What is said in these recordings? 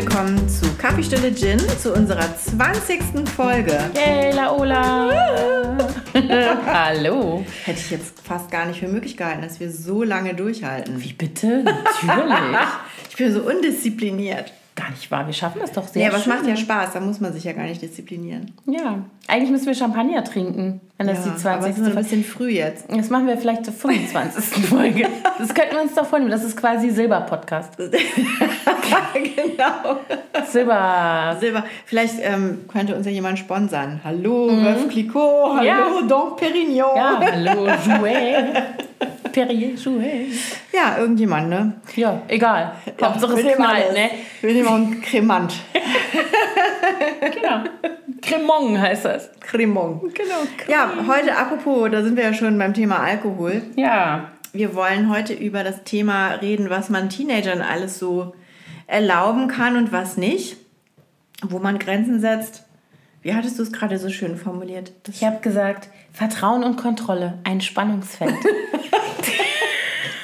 willkommen zu Kaffeestunde Gin, zu unserer 20. Folge. Yay, Laola! Hallo! Hätte ich jetzt fast gar nicht für möglich gehalten, dass wir so lange durchhalten. Wie bitte? Natürlich. ich bin so undiszipliniert. Gar nicht wahr, wir schaffen das doch sehr Ja, aber es macht ja Spaß, da muss man sich ja gar nicht disziplinieren. Ja, eigentlich müssen wir Champagner trinken, wenn das ja, die aber es 20. ist ein bisschen früh jetzt. Das machen wir vielleicht zur 25. Folge. Das könnten wir uns doch vornehmen. Das ist quasi Silber-Podcast. genau. Silber. Silber. Vielleicht ähm, könnte uns ja jemand sponsern. Hallo, Veuve Clicquot. Hallo, Ja. Don Perignon. Ja, hallo, Jouet. Perrier, Jouet. Ja, irgendjemand, ne? Ja, egal. Hauptsache es knallt, ne? Nehmen auch einen Cremant. Genau. Cremon heißt das. Cremant. Genau. Ja, heute apropos, da sind wir ja schon beim Thema Alkohol. Ja. Wir wollen heute über das Thema reden, was man Teenagern alles so erlauben kann und was nicht. Wo man Grenzen setzt. Wie hattest du es gerade so schön formuliert? Das Ich habe gesagt, Vertrauen und Kontrolle, ein Spannungsfeld.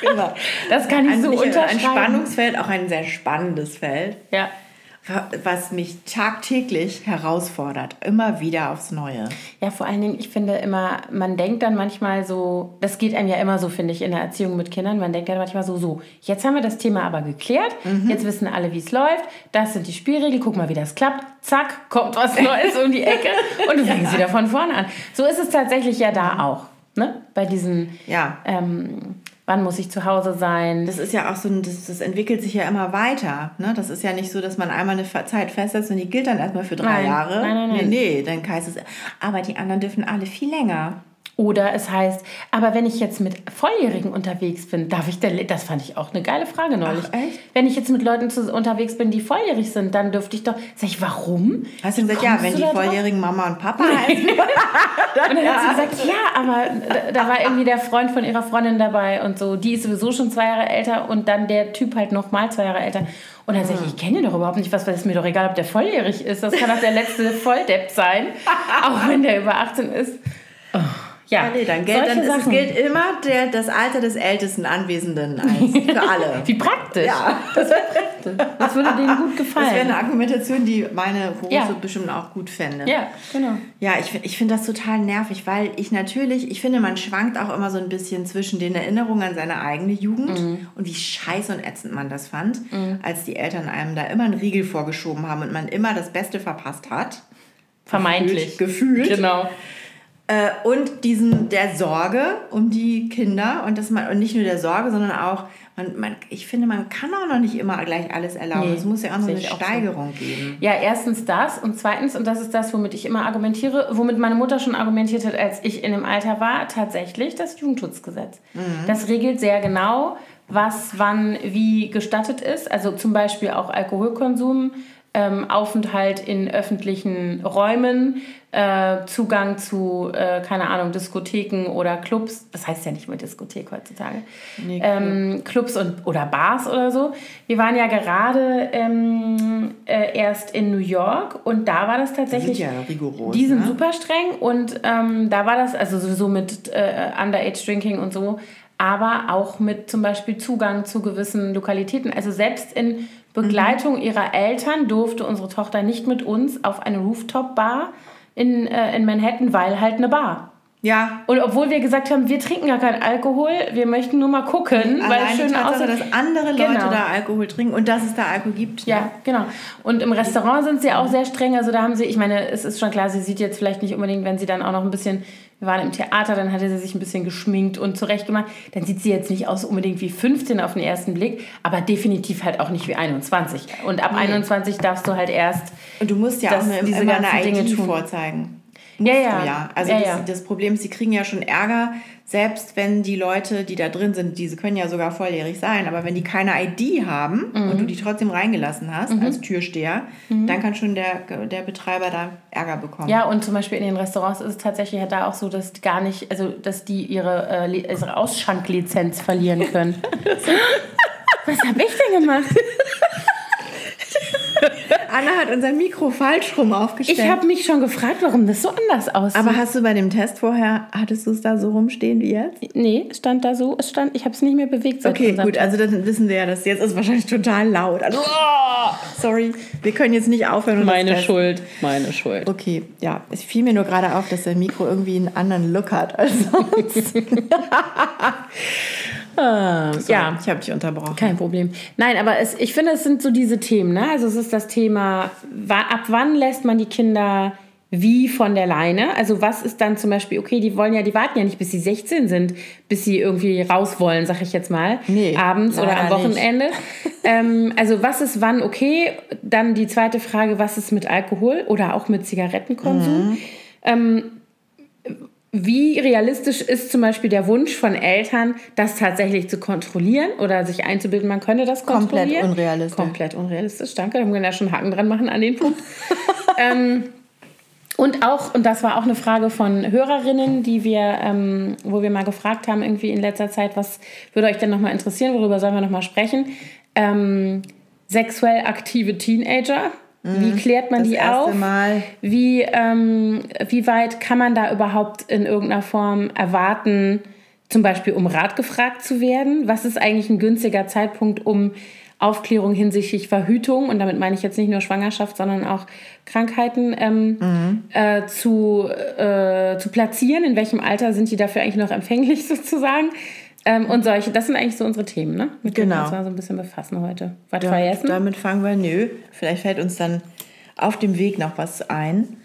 immer. Das kann ich Ein, so nur ein unterschreiben. Spannungsfeld, auch ein sehr spannendes Feld, Ja. Was mich tagtäglich herausfordert. Immer wieder aufs Neue. ja, vor allen Dingen, ich finde immer, man denkt dann manchmal so, das geht einem ja immer so, finde ich, in der Erziehung mit Kindern, man denkt dann manchmal so, so, jetzt haben wir das Thema aber geklärt, jetzt wissen alle, wie es läuft, das sind die Spielregeln, guck mal, wie das klappt, zack, kommt was Neues um die Ecke und du fängst wieder von vorne an. So ist es tatsächlich ja da auch, ne? Bei diesen, Ja. ähm, wann muss ich zu Hause sein, Das ist ja auch so, das, das entwickelt sich ja immer weiter. Ne? Das ist ja nicht so, dass man einmal eine Zeit festsetzt und die gilt dann erstmal für drei Nein. Jahre. Nein, nein, nein. Nee, nee, dann heißt es, aber die anderen dürfen alle viel länger. Oder es heißt, aber wenn ich jetzt mit Volljährigen unterwegs bin, darf ich denn, das fand ich auch eine geile Frage neulich. Ach, echt? Wenn ich jetzt mit Leuten zu, unterwegs bin, die volljährig sind, dann dürfte ich doch, sag ich, warum? Hast du gesagt, ja, wenn die da drauf? volljährigen Mama und Papa heißen? Und dann hat sie gesagt, ja, aber da, da war irgendwie der Freund von ihrer Freundin dabei und so, die ist sowieso schon zwei Jahre älter und dann der Typ halt noch mal zwei Jahre älter. Und dann sag ich, ich kenne den doch überhaupt nicht, was, weil es mir doch egal, ob der volljährig ist. Das kann doch der letzte Volldepp sein, auch wenn der über 18 ist. Ja, Ja, nee, dann gilt, dann ist, gilt immer der, das Alter des ältesten Anwesenden für alle. Wie praktisch. Ja. Das wäre praktisch. Das würde denen gut Das wäre gefallen. eine Argumentation, die meine Große Ja. bestimmt auch gut fände. Ja, genau. Ja, ich, ich finde das total nervig, weil ich natürlich, ich finde, man schwankt auch immer so ein bisschen zwischen den Erinnerungen an seine eigene Jugend Mhm. und wie scheiße und ätzend man das fand, als die Eltern einem da immer einen Riegel vorgeschoben haben und man immer das Beste verpasst hat. Vermeintlich. Gefühlt. Genau. Äh, und diesen der Sorge um die Kinder und dass man und nicht nur der Sorge, sondern auch man, man ich finde, man kann auch noch nicht immer gleich alles erlauben. Nee, es muss ja auch noch eine auch so. Steigerung geben. Ja, erstens das und zweitens, und das ist das, womit ich immer argumentiere, womit meine Mutter schon argumentiert hat, als ich in dem Alter war, tatsächlich das Jugendschutzgesetz. Das regelt sehr genau, was wann wie gestattet ist. Also zum Beispiel auch Alkoholkonsum, ähm, Aufenthalt in öffentlichen Räumen, äh, Zugang zu, äh, keine Ahnung, Diskotheken oder Clubs. Das heißt ja nicht mehr Diskothek heutzutage. Nee, ähm, Clubs und, oder Bars oder so. Wir waren ja gerade ähm, äh, erst in New York und da war das Die tatsächlich. sind ja rigoros. Die sind ne? super streng und ähm, da war das also sowieso mit äh, Underage Drinking und so, aber auch mit zum Beispiel Zugang zu gewissen Lokalitäten. Also selbst in Begleitung ihrer Eltern durfte unsere Tochter nicht mit uns auf eine Rooftop-Bar in, äh, in Manhattan, weil halt eine Bar. Ja, Und obwohl wir gesagt haben, wir trinken gar keinen Alkohol, wir möchten nur mal gucken, weil es schön aussieht. dass andere Leute Genau. da Alkohol trinken und dass es da Alkohol gibt. Ja, genau. Und im Restaurant sind sie auch sehr streng. Also da haben sie, ich meine, es ist schon klar, sie sieht jetzt vielleicht nicht unbedingt, wenn sie dann auch noch ein bisschen, wir waren im Theater, dann hatte sie sich ein bisschen geschminkt und zurechtgemacht. Dann sieht sie jetzt nicht aus unbedingt wie 15 auf den ersten Blick, aber definitiv halt auch nicht wie 21. Und ab 21 darfst du halt erst. Und du musst ja auch eine, diese immer eine ganzen Dinge ID tun. vorzeigen. Ja, ja. Ja. Also Ja, das, ja. das Problem ist, sie kriegen ja schon Ärger, selbst wenn die Leute, die da drin sind, diese können ja sogar volljährig sein, aber wenn die keine ID haben und Mhm. du die trotzdem reingelassen hast als Türsteher, dann kann schon der, der Betreiber da Ärger bekommen. Ja, und zum Beispiel in den Restaurants ist es tatsächlich halt da auch so, dass gar nicht, also dass die ihre, äh, Le- ihre Ausschanklizenz verlieren können. Was habe ich denn gemacht? Anna hat unser Mikro falsch rum aufgestellt. Ich habe mich schon gefragt, warum das so anders aussieht. Aber hast du bei dem Test vorher, hattest du es da so rumstehen wie jetzt? Nee, es stand da so, es stand, ich habe es nicht mehr bewegt. Seit Okay, gut, also dann wissen wir ja, dass jetzt ist wahrscheinlich total laut. Also, oh, sorry, wir können jetzt nicht aufhören. Meine. Schuld, meine Schuld. Okay, ja, es fiel mir nur gerade auf, dass der Mikro irgendwie einen anderen Look hat als sonst. Ah, ja, ja, ich habe dich unterbrochen. kein Problem. Nein, aber es, ich finde, es sind so diese Themen. Ne? Also es ist das Thema, ab wann lässt man die Kinder wie von der Leine? Also was ist dann zum Beispiel, okay, die wollen ja, die warten ja nicht, bis sie 16 sind, bis sie irgendwie raus wollen, sag ich jetzt mal, Nee, abends oder am. Wochenende. ähm, also was ist wann okay? Dann die zweite Frage, was ist mit Alkohol oder auch mit Zigarettenkonsum? Mhm. Ähm, wie realistisch ist zum Beispiel der Wunsch von Eltern, das tatsächlich zu kontrollieren oder sich einzubilden, man könne das Komplett kontrollieren? unrealistisch. Komplett unrealistisch, danke. Da können wir ja schon einen Haken dran machen an den Punkt. ähm, und auch, und das war auch eine Frage von Hörerinnen, die wir, ähm, wo wir mal gefragt haben, irgendwie in letzter Zeit, was würde euch denn nochmal interessieren, worüber sollen wir nochmal sprechen? Ähm, sexuell aktive Teenager. Wie klärt man Mhm. Das die auf? Mal. Wie, ähm, wie weit kann man da überhaupt in irgendeiner Form erwarten, zum Beispiel um Rat gefragt zu werden? Was ist eigentlich ein günstiger Zeitpunkt, um Aufklärung hinsichtlich Verhütung, und damit meine ich jetzt nicht nur Schwangerschaft, sondern auch Krankheiten, ähm, äh, zu, äh, zu platzieren? In welchem Alter sind die dafür eigentlich noch empfänglich sozusagen? Ähm, und solche, das sind eigentlich so unsere Themen, ne? Mit denen wir Genau. uns mal so ein bisschen befassen heute. Was Ja, vergessen? damit fangen wir, nö. Vielleicht fällt uns dann auf dem Weg noch was ein.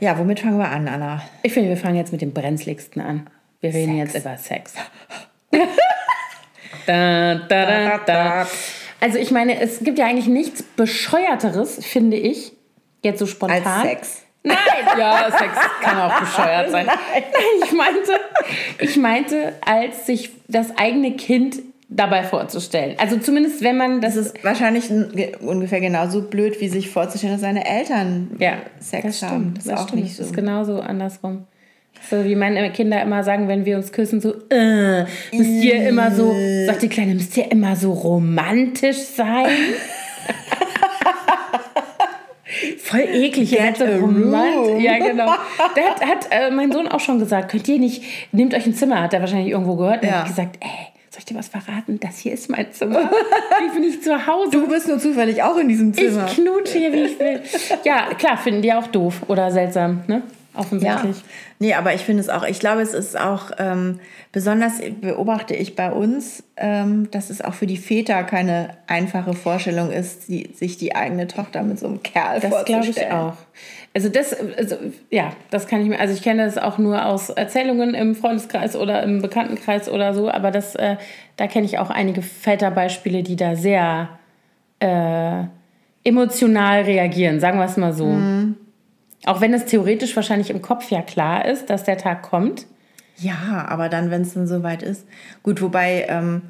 Ja, womit fangen wir an, Anna? Ich finde, wir fangen jetzt mit dem brenzligsten an. Wir reden jetzt über Sex. da, da, da, da. Also ich meine, es gibt ja eigentlich nichts bescheuerteres, finde ich, jetzt so spontan. Als Sex. Nein, ja, Sex kann auch bescheuert sein. Nein, ich meinte, ich meinte, als sich das eigene Kind dabei vorzustellen. Also zumindest, wenn man das Das ist wahrscheinlich ungefähr genauso blöd, wie sich vorzustellen, dass seine Eltern Ja, Sex das haben. stimmt. Das ist das auch stimmt. nicht Das so. ist genauso andersrum. So wie meine Kinder immer sagen, wenn wir uns küssen, so, äh, müsst ihr immer so, sagt die Kleine, müsst ihr immer so romantisch sein? Voll eklig. ihr seid so romant-. Ja, genau. Der hat, hat äh, mein Sohn auch schon gesagt, könnt ihr nicht, nehmt euch ein Zimmer, hat er wahrscheinlich irgendwo gehört. Und Ja. hat gesagt, ey, soll ich dir was verraten? Das hier ist mein Zimmer. Ich bin nicht zu Hause. Du bist nur zufällig auch in diesem Zimmer. Ich knutsche hier, wie ich will. Ja, klar, finden die auch doof oder seltsam, ne? Ja. Offensichtlich. Nee, aber ich finde es auch, ich glaube, es ist auch, ähm, besonders beobachte ich bei uns, ähm, dass es auch für die Väter keine einfache Vorstellung ist, die, sich die eigene Tochter mit so einem Kerl Das glaube vorzustellen. ich auch. Also das, also, ja, das kann ich mir, also ich kenne das auch nur aus Erzählungen im Freundeskreis oder im Bekanntenkreis oder so, aber das, äh, da kenne ich auch einige Väterbeispiele, die da sehr äh, emotional reagieren, sagen wir es mal so. Auch wenn es theoretisch wahrscheinlich im Kopf ja klar ist, dass der Tag kommt. Ja, aber dann, wenn es dann soweit ist. Gut, wobei ähm,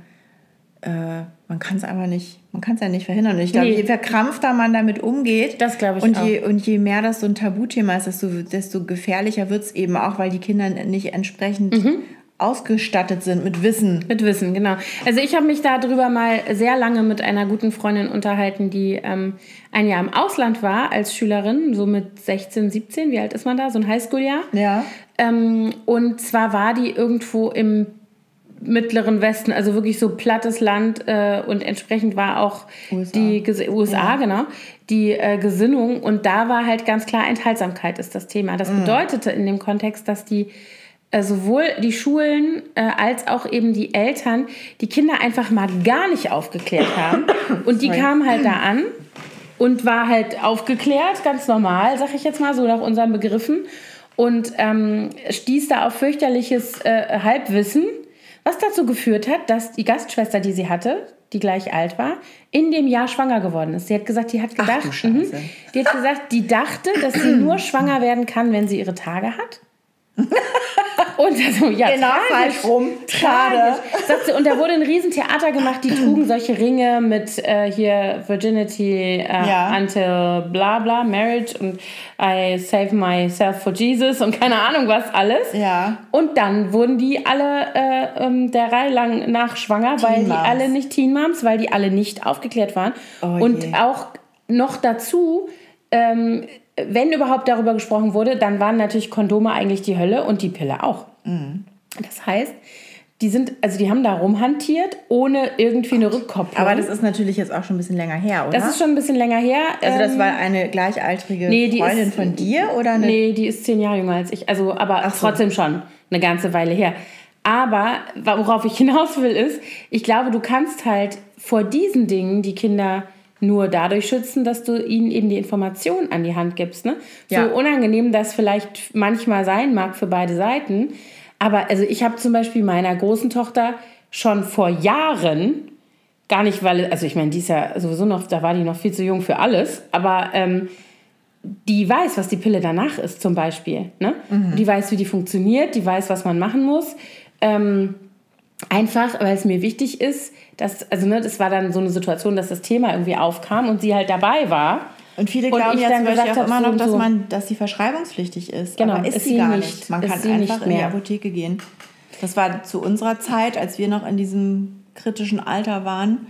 äh, man kann es einfach nicht, man kann es ja nicht verhindern. Und ich glaube, Nee. je verkrampfter man damit umgeht, Das glaube ich und auch. je, und je mehr das so ein Tabuthema ist, desto, desto gefährlicher wird es eben auch, weil die Kinder nicht entsprechend Mhm. Ausgestattet sind mit Wissen. Mit Wissen, genau. Also ich habe mich darüber mal sehr lange mit einer guten Freundin unterhalten, die ähm, ein Jahr im Ausland war als Schülerin, so mit 16, 17, wie alt ist man da? So ein Highschool-Jahr. Ja. Ähm, und zwar war die irgendwo im mittleren Westen, also wirklich so plattes Land äh, und entsprechend war auch USA. die Ges USA, genau, die äh, Gesinnung und da war halt ganz klar Enthaltsamkeit ist das Thema. Das bedeutete in dem Kontext, dass die sowohl die Schulen äh, als auch eben die Eltern die Kinder einfach mal gar nicht aufgeklärt haben und die kamen halt da an und war halt aufgeklärt, ganz normal, sag ich jetzt mal, so nach unseren Begriffen. Und ähm, stieß da auf fürchterliches äh, Halbwissen, was dazu geführt hat, dass die Gastschwester, die sie hatte, die gleich alt war, in dem Jahr schwanger geworden ist. Sie hat gesagt, die hat gedacht, Scheiße. mhm, die hat gesagt, die dachte, dass sie nur schwanger werden kann, wenn sie ihre Tage hat. Und also, ja, Genau tragisch. falsch rum. Schade. Und da wurde ein Riesentheater gemacht, die trugen solche Ringe mit äh, hier Virginity äh, Ja. until bla bla, Marriage und I save myself for Jesus und keine Ahnung was alles. Ja. Und dann wurden die alle äh, ähm, der Reihe lang nach schwanger, weil die alle nicht Teen Moms, weil die alle nicht aufgeklärt waren. Oh und auch noch dazu, ähm, wenn überhaupt darüber gesprochen wurde, dann waren natürlich Kondome eigentlich die Hölle und die Pille auch. Mhm. Das heißt, die sind, also die haben da rumhantiert, ohne irgendwie eine Rückkopplung. Aber das ist natürlich jetzt auch schon ein bisschen länger her, oder? Das ist schon ein bisschen länger her. also das Ähm, war eine gleichaltrige nee, die Freundin ist- von dir oder eine? Nee, die ist zehn Jahre jünger als ich. Also, aber so. trotzdem schon eine ganze Weile her. Aber worauf ich hinaus will, ist, ich glaube, du kannst halt vor diesen Dingen die Kinder nur dadurch schützen, dass du ihnen eben die Information an die Hand gibst. Ne? Ja. So unangenehm das vielleicht manchmal sein mag für beide Seiten. Aber also ich habe zum Beispiel meiner großen Tochter schon vor Jahren, gar nicht, weil, also ich meine, die ist ja sowieso noch, da war die noch viel zu jung für alles, aber ähm, die weiß, was die Pille danach ist, zum Beispiel. Ne? Die weiß, wie die funktioniert, die weiß, was man machen muss. Ähm, einfach, weil es mir wichtig ist, dass, also ne, das war dann so eine Situation, dass das Thema irgendwie aufkam und sie halt dabei war. Und viele Und glauben ja zum Beispiel auch immer noch, dass, so. man, dass sie verschreibungspflichtig ist. Genau, aber ist, ist sie gar nicht. nicht. Man Ist kann sie einfach in die. Apotheke gehen. Das war zu unserer Zeit, als wir noch in diesem kritischen Alter waren.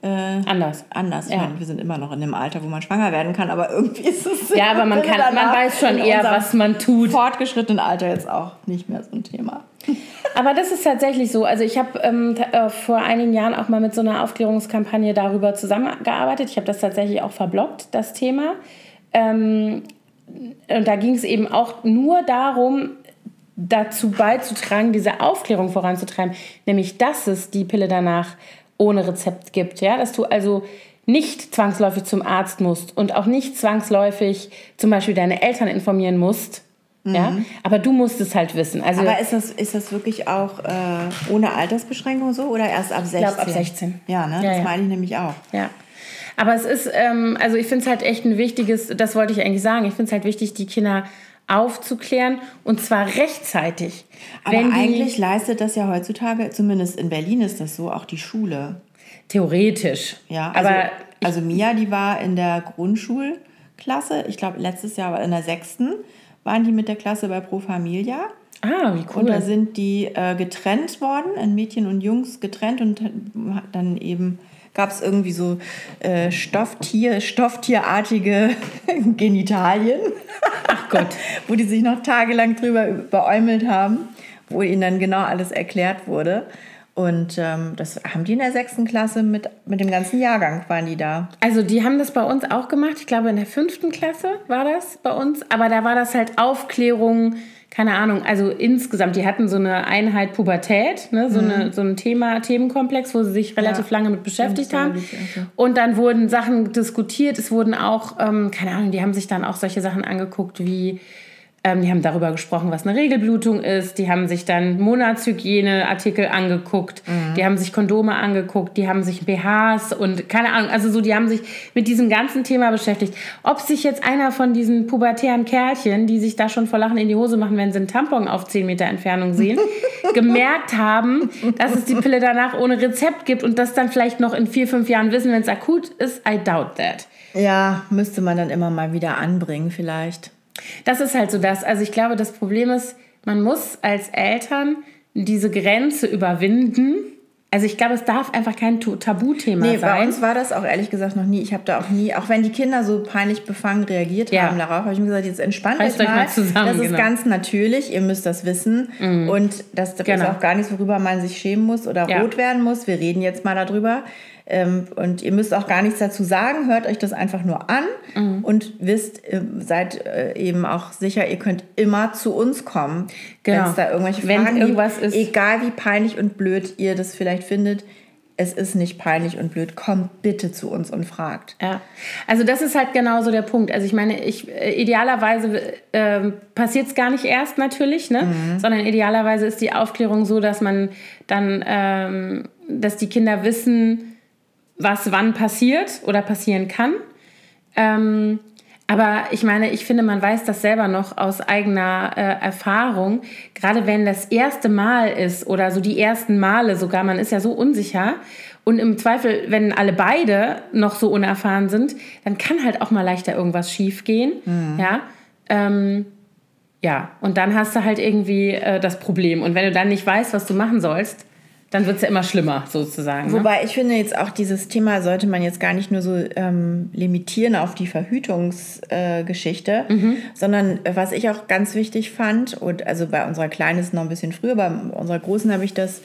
Äh, Anders. anders. Ich Ja. meine, wir sind immer noch in dem Alter, wo man schwanger werden kann, aber irgendwie ist es Ja, aber man, kann, man weiß schon eher, was man tut. fortgeschrittenen Alter jetzt auch nicht mehr so ein Thema. Aber das ist tatsächlich so. Also ich habe ähm, äh, vor einigen Jahren auch mal mit so einer Aufklärungskampagne darüber zusammengearbeitet. Ich habe das tatsächlich auch verblockt, das Thema. Ähm, und da ging es eben auch nur darum, dazu beizutragen, diese Aufklärung voranzutreiben, nämlich dass es die Pille danach ohne Rezept gibt. Ja? Dass du also nicht zwangsläufig zum Arzt musst und auch nicht zwangsläufig zum Beispiel deine Eltern informieren musst. Ja? Aber du musst es halt wissen. Also, Aber ist das, ist das wirklich auch äh, ohne Altersbeschränkung so oder erst ab 16? glaub, ab 16. Ja, ne? Ja, das ja. meine ich nämlich auch. Ja. Aber es ist, ähm, also ich finde es halt echt ein wichtiges, das wollte ich eigentlich sagen, ich finde es halt wichtig, die Kinder aufzuklären und zwar rechtzeitig. Aber Wenn die, eigentlich leistet das ja heutzutage, zumindest in Berlin ist das so, auch die Schule. theoretisch. Ja, also, aber also Mia, die war in der Grundschulklasse, ich glaube letztes Jahr war in der sechsten, waren die mit der Klasse bei Pro Familia. ah, wie Und da cool. sind die äh, getrennt worden, in Mädchen und Jungs getrennt und dann eben gab es irgendwie so äh, Stofftier, stofftierartige Genitalien. Ach Gott. wo die sich noch tagelang drüber beäumelt haben, wo ihnen dann genau alles erklärt wurde. Und ähm, das haben die in der sechsten Klasse mit, mit dem ganzen Jahrgang waren die da. Also die haben das bei uns auch gemacht. Ich glaube in der fünften Klasse war das bei uns. Aber da war das halt Aufklärung, keine Ahnung. Also insgesamt, die hatten so eine Einheit Pubertät, ne? so, eine, so ein Thema, Themenkomplex, wo sie sich relativ Ja. lange mit beschäftigt Ja, haben. Und dann wurden Sachen diskutiert. Es wurden auch, ähm, keine Ahnung, die haben sich dann auch solche Sachen angeguckt wie ähm, die haben darüber gesprochen, was eine Regelblutung ist. Die haben sich dann Monatshygieneartikel angeguckt. Die haben sich Kondome angeguckt. Die haben sich BHs und keine Ahnung. Also so, die haben sich mit diesem ganzen Thema beschäftigt. Ob sich jetzt einer von diesen pubertären Kerlchen, die sich da schon vor Lachen in die Hose machen, wenn sie einen Tampon auf 10 Meter Entfernung sehen, gemerkt haben, dass es die Pille danach ohne Rezept gibt und das dann vielleicht noch in vier, fünf Jahren wissen, wenn es akut ist, I doubt that. Ja, müsste man dann immer mal wieder anbringen vielleicht. Das ist halt so das. Also ich glaube, das Problem ist, man muss als Eltern diese Grenze überwinden. Also ich glaube, es darf einfach kein Tabuthema Nee, bei sein. uns war das auch ehrlich gesagt noch nie. Ich habe da auch nie, auch wenn die Kinder so peinlich befangen reagiert Ja. haben darauf, habe ich mir gesagt, jetzt entspannt euch euch mal. mal zusammen, das ist genau. Mhm. ganz natürlich, ihr müsst das wissen. Und das, das Genau. ist auch gar nichts, worüber man sich schämen muss oder Ja. rot werden muss. Wir reden jetzt mal darüber. Ähm, und ihr müsst auch gar nichts dazu sagen, hört euch das einfach nur an Mhm. und wisst, äh, seid äh, eben auch sicher, ihr könnt immer zu uns kommen, Genau. wenn es da irgendwelche Wenn Fragen irgendwas gibt. ist. Egal wie peinlich und blöd ihr das vielleicht findet, es ist nicht peinlich und blöd. Kommt bitte zu uns und fragt. Ja, also das ist halt genauso der Punkt. Also ich meine, ich, äh, idealerweise ähm, passiert es gar nicht erst natürlich, ne? sondern idealerweise ist die Aufklärung so, dass man dann, ähm, dass die Kinder wissen, was wann passiert oder passieren kann. Ähm, aber ich meine, ich finde, man weiß das selber noch aus eigener äh, Erfahrung. Gerade wenn das erste Mal ist oder so die ersten Male sogar, man ist ja so unsicher. Und im Zweifel, wenn alle beide noch so unerfahren sind, dann kann halt auch mal leichter irgendwas schiefgehen. Ja. Ähm, ja, und dann hast du halt irgendwie äh, das Problem. Und wenn du dann nicht weißt, was du machen sollst, dann wird es ja immer schlimmer, sozusagen. Ne? Wobei ne? ich finde jetzt auch dieses Thema sollte man jetzt gar nicht nur so ähm, limitieren auf die Verhütungsgeschichte, äh, mhm. sondern äh, was ich auch ganz wichtig fand, und also bei unserer Kleinen ist noch ein bisschen früher, bei unserer Großen habe ich das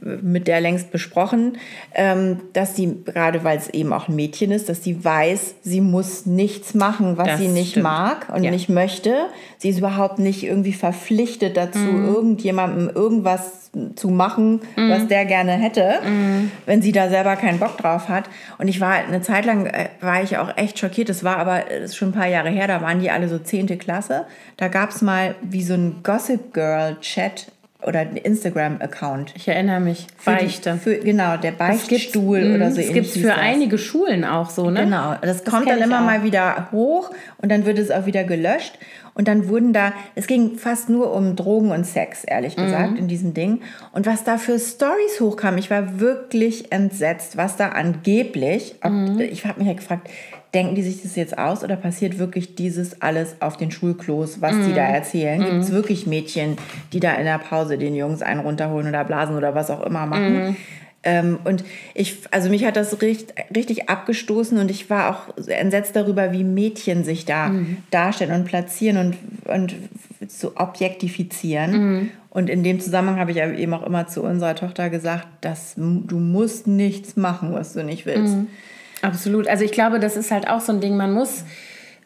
mit der längst besprochen, ähm, dass sie, gerade weil es eben auch ein Mädchen ist, dass sie weiß, sie muss nichts machen, was das sie nicht stimmt. mag und ja. nicht möchte. Sie ist überhaupt nicht irgendwie verpflichtet dazu, mhm. irgendjemandem irgendwas zu machen, mhm. was der gerne hätte, mhm. wenn sie da selber keinen Bock drauf hat. Und ich war eine Zeit lang, äh, war ich auch echt schockiert. Das war aber das ist schon ein paar Jahre her, da waren die alle so zehnte Klasse. Da gab es mal wie so ein Gossip Girl Chat oder ein Instagram-Account. Ich erinnere mich. Beichte. Die, für, genau, der Beichtstuhl mhm, oder so. Das gibt es für das. einige Schulen auch so, ne? Genau, das, das kommt dann immer auch. mal wieder hoch und dann wird es auch wieder gelöscht. Und dann wurden da, es ging fast nur um Drogen und Sex, ehrlich mhm. gesagt, mhm. in diesem Ding. Und was da für Stories hochkam, ich war wirklich entsetzt, was da angeblich, ob, mhm. ich habe mich ja gefragt, denken die sich das jetzt aus oder passiert wirklich dieses alles auf den Schulklos, was mm. die da mhm. erzählen? Mm. Gibt es wirklich Mädchen, die da in der Pause den Jungs einen runterholen oder blasen oder was auch immer machen? Mm. Ähm, und ich, also mich hat das richtig, richtig abgestoßen und ich war auch entsetzt darüber, wie Mädchen sich da mhm. darstellen und platzieren und, und zu objektifizieren. Mhm. Und in dem Zusammenhang habe ich eben auch immer zu unserer Tochter gesagt, dass du musst nichts machen, was du nicht willst. Mhm. Absolut. Also ich glaube, das ist halt auch so ein Ding, man muss,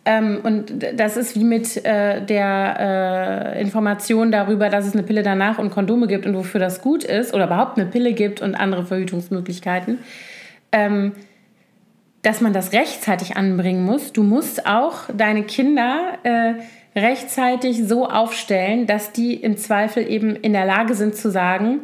ähm, und das ist wie mit äh, der äh, Information darüber, dass es eine Pille danach und Kondome gibt und wofür das gut ist, oder überhaupt eine Pille gibt und andere Verhütungsmöglichkeiten, ähm, dass man das rechtzeitig anbringen muss. Du musst auch deine Kinder äh, rechtzeitig so aufstellen, dass die im Zweifel eben in der Lage sind zu sagen,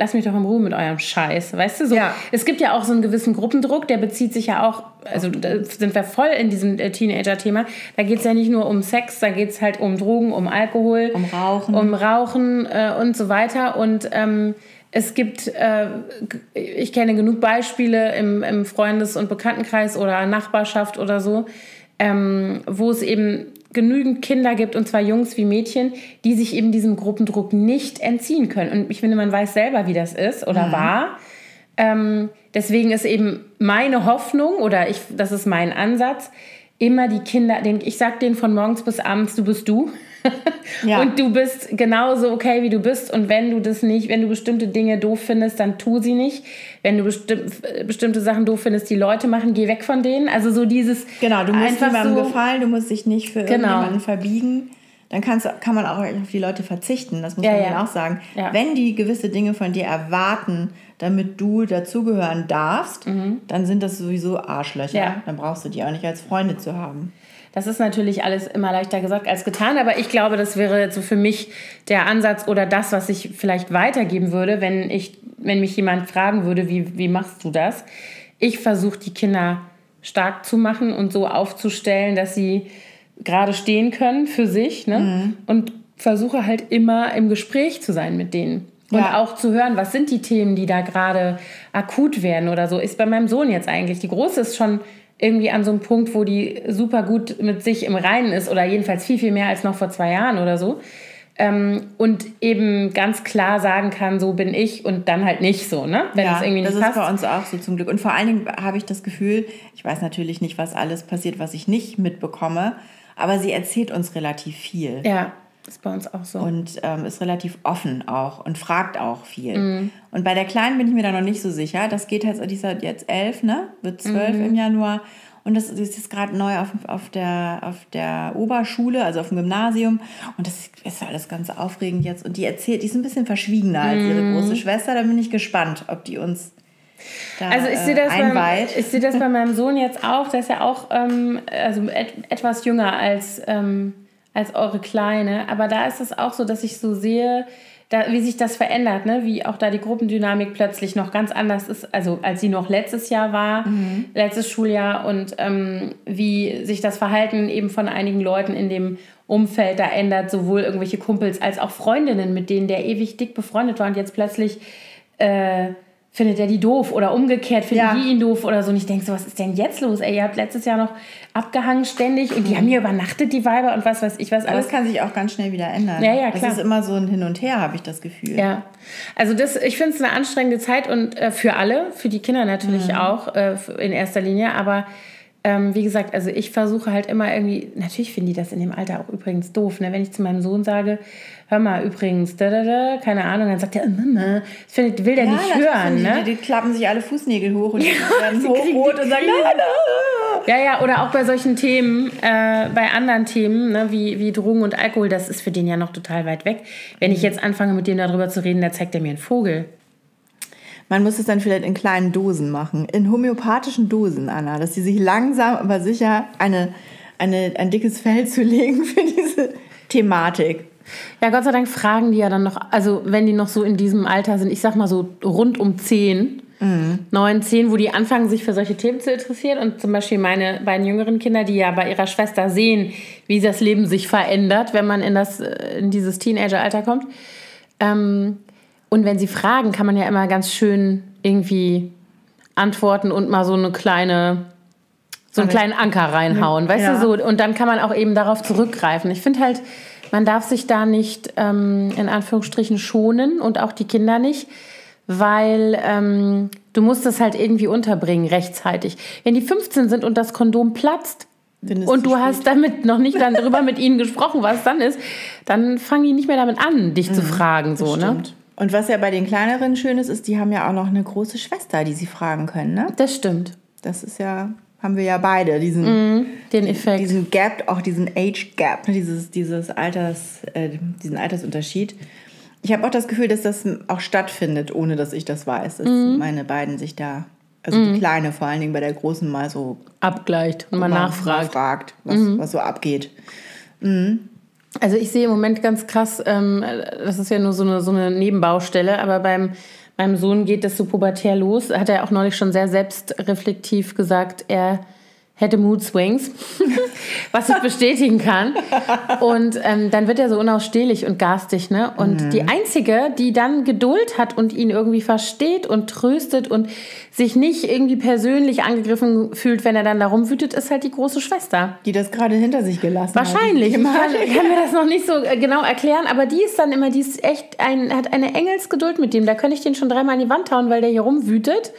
lass mich doch in Ruhe mit eurem Scheiß. Weißt du, so, ja. es gibt ja auch so einen gewissen Gruppendruck, der bezieht sich ja auch, also da sind wir voll in diesem äh, Teenager-Thema. Da geht es ja nicht nur um Sex, da geht es halt um Drogen, um Alkohol, um Rauchen, um Rauchen äh, und so weiter. Und ähm, es gibt, äh, ich kenne genug Beispiele im, im Freundes- und Bekanntenkreis oder Nachbarschaft oder so, ähm, wo es eben genügend Kinder gibt, und zwar Jungs wie Mädchen, die sich eben diesem Gruppendruck nicht entziehen können. Und ich finde, man weiß selber, wie das ist oder mhm. war. Ähm, deswegen ist eben meine Hoffnung oder ich, das ist mein Ansatz, immer die Kinder, den, ich sag denen von morgens bis abends, du bist du. ja. Und du bist genauso okay, wie du bist. Und wenn du das nicht, wenn du bestimmte Dinge doof findest, dann tu sie nicht. Wenn du besti bestimmte Sachen doof findest, die Leute machen, geh weg von denen. Also so dieses. Genau, du musst niemandem so, gefallen, du musst dich nicht für genau. irgendjemanden verbiegen. Dann kannst, kann man auch auf die Leute verzichten, das muss ja, man ja. auch sagen. Ja. Wenn die gewisse Dinge von dir erwarten, damit du dazugehören darfst, mhm. dann sind das sowieso Arschlöcher. Dann brauchst du die auch nicht als Freunde zu haben. Das ist natürlich alles immer leichter gesagt als getan, aber ich glaube, das wäre so für mich der Ansatz oder das, was ich vielleicht weitergeben würde, wenn, ich, wenn mich jemand fragen würde, wie, wie machst du das? Ich versuche die Kinder stark zu machen und so aufzustellen, dass sie gerade stehen können für sich ne? Mhm. und versuche halt immer im Gespräch zu sein mit denen. Und ja. auch zu hören, was sind die Themen, die da gerade akut werden oder so. Ist bei meinem Sohn jetzt eigentlich. Die Große ist schon irgendwie an so einem Punkt, wo die super gut mit sich im Reinen ist oder jedenfalls viel, viel mehr als noch vor zwei Jahren oder so. Ähm, und eben ganz klar sagen kann, so bin ich und dann halt nicht so, ne? Wenn ja, es irgendwie nicht das passt. ist bei uns auch so zum Glück. Und vor allen Dingen habe ich das Gefühl, ich weiß natürlich nicht, was alles passiert, was ich nicht mitbekomme, aber sie erzählt uns relativ viel. Ja. Ist bei uns auch so. Und ähm, ist relativ offen auch und fragt auch viel. Mm. Und bei der Kleinen bin ich mir da noch nicht so sicher. Das geht halt, die ist halt jetzt elf, ne? Wird zwölf mm. im Januar. Und das, ist jetzt gerade neu auf, auf, der, auf der Oberschule, also auf dem Gymnasium. Und das ist alles ganz aufregend jetzt. Und die erzählt, die ist ein bisschen verschwiegener als ihre mhm. große Schwester. Da bin ich gespannt, ob die uns da, also ich sehe das, äh, beim, ich sehe das bei meinem Sohn jetzt auch, der ist ja auch ähm, also et, etwas jünger als ähm, als eure Kleine. Aber da ist es auch so, dass ich so sehe, da, wie sich das verändert, ne? wie auch da die Gruppendynamik plötzlich noch ganz anders ist, also als sie noch letztes Jahr war, mhm. letztes Schuljahr und ähm, wie sich das Verhalten eben von einigen Leuten in dem Umfeld da ändert, sowohl irgendwelche Kumpels als auch Freundinnen, mit denen der ewig dick befreundet war und jetzt plötzlich äh, findet er die doof oder umgekehrt finden Ja. die ihn doof oder so. Und ich denke so, was ist denn jetzt los? Ey, ihr habt letztes Jahr noch abgehangen ständig und die haben hier übernachtet, die Weiber und was weiß ich was Aber alles. das kann sich auch ganz schnell wieder ändern. Ja, ja, klar. Das ist immer so ein Hin und Her, habe ich das Gefühl. Ja, also das, ich finde es eine anstrengende Zeit und äh, für alle, für die Kinder natürlich Mhm. auch äh, in erster Linie, aber ähm, wie gesagt, also ich versuche halt immer irgendwie, natürlich finden die das in dem Alter auch übrigens doof, ne? wenn ich zu meinem Sohn sage, hör mal übrigens, da, da, da, keine Ahnung, dann sagt er, äh, Mama, das findet, will der Ja, nicht hören, sind ne? die, die klappen sich alle Fußnägel hoch und die werden hochrot und sagen, nein, nein. Ja, ja, oder auch bei solchen Themen, äh, bei anderen Themen, ne, wie, wie Drogen und Alkohol, das ist für den ja noch total weit weg. Wenn Mhm. ich jetzt anfange, mit dem darüber zu reden, da zeigt er mir einen Vogel. Man muss es dann vielleicht in kleinen Dosen machen, in homöopathischen Dosen, Anna, dass sie sich langsam, aber sicher eine, eine, ein dickes Fell zulegen für diese Thematik. Ja, Gott sei Dank fragen die ja dann noch, also wenn die noch so in diesem Alter sind, ich sag mal so rund um 10, neun, zehn, wo die anfangen, sich für solche Themen zu interessieren. Und zum Beispiel meine beiden jüngeren Kinder, die ja bei ihrer Schwester sehen, wie das Leben sich verändert, wenn man in, das, äh, in dieses Teenageralter kommt. Ähm, und wenn sie fragen, kann man ja immer ganz schön irgendwie antworten und mal so eine kleine, so einen kleinen Anker reinhauen, weißt Ja. du so. Und dann kann man auch eben darauf zurückgreifen. Ich finde halt, man darf sich da nicht ähm, in Anführungsstrichen schonen und auch die Kinder nicht, weil ähm, du musst das halt irgendwie unterbringen rechtzeitig. Wenn die 15 sind und das Kondom platzt, und du spät. hast damit noch nicht dann darüber mit ihnen gesprochen, was dann ist, dann fangen die nicht mehr damit an, dich zu fragen, so, ne? Stimmt. Und was ja bei den kleineren schön ist, ist, die haben ja auch noch eine große Schwester, die sie fragen können. Ne? Das stimmt. Das ist ja, haben wir ja beide, diesen, Den Effekt. diesen Gap, auch diesen Age Gap, ne? dieses, dieses Alters, äh, diesen Altersunterschied. Ich habe auch das Gefühl, dass das auch stattfindet, ohne dass ich das weiß, dass meine beiden sich da, also die Kleine vor allen Dingen bei der Großen mal so abgleicht und mal nachfragt. fragt, was, was so abgeht. Also ich sehe im Moment ganz krass, ähm, das ist ja nur so eine, so eine Nebenbaustelle, aber beim meinem Sohn geht das so pubertär los. Hat er auch neulich schon sehr selbstreflektiv gesagt, er hätte Mood Swings, was ich bestätigen kann. Und ähm, dann wird er so unausstehlich und garstig, ne? Und die einzige, die dann Geduld hat und ihn irgendwie versteht und tröstet und sich nicht irgendwie persönlich angegriffen fühlt, wenn er dann darum wütet, ist halt die große Schwester. Die das gerade hinter sich gelassen hat. Wahrscheinlich. Ich kann, kann mir das noch nicht so äh, genau erklären, aber die ist dann immer, die ist echt ein, hat eine Engelsgeduld mit dem. Da könnte ich den schon dreimal in die Wand hauen, weil der hier rumwütet.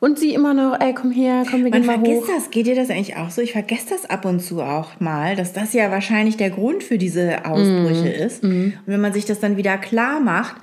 Und sie immer noch, ey, komm her, komm, wir Man gehen mal vergisst hoch. das, geht dir das eigentlich auch so? Ich vergesse das ab und zu auch mal, dass das ja wahrscheinlich der Grund für diese Ausbrüche Mhm. ist. Und wenn man sich das dann wieder klar macht,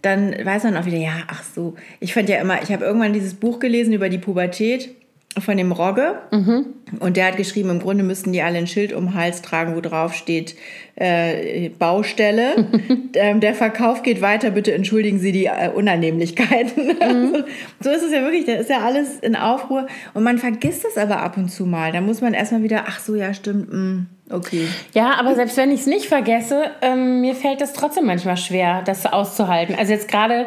dann weiß man auch wieder, ja, ach so. Ich fand ja immer, ich habe irgendwann dieses Buch gelesen über die Pubertät von dem Rogge. Mhm. Und der hat geschrieben, im Grunde müssten die alle ein Schild um den Hals tragen, wo drauf steht, äh, Baustelle. ähm, der Verkauf geht weiter, bitte entschuldigen Sie die äh, Unannehmlichkeiten. Also, so ist es ja wirklich, da ist ja alles in Aufruhr. Und man vergisst es aber ab und zu mal. Da muss man erstmal wieder, ach so, ja, stimmt, mm, okay. Ja, aber selbst wenn ich es nicht vergesse, ähm, mir fällt es trotzdem manchmal schwer, das auszuhalten. Also jetzt gerade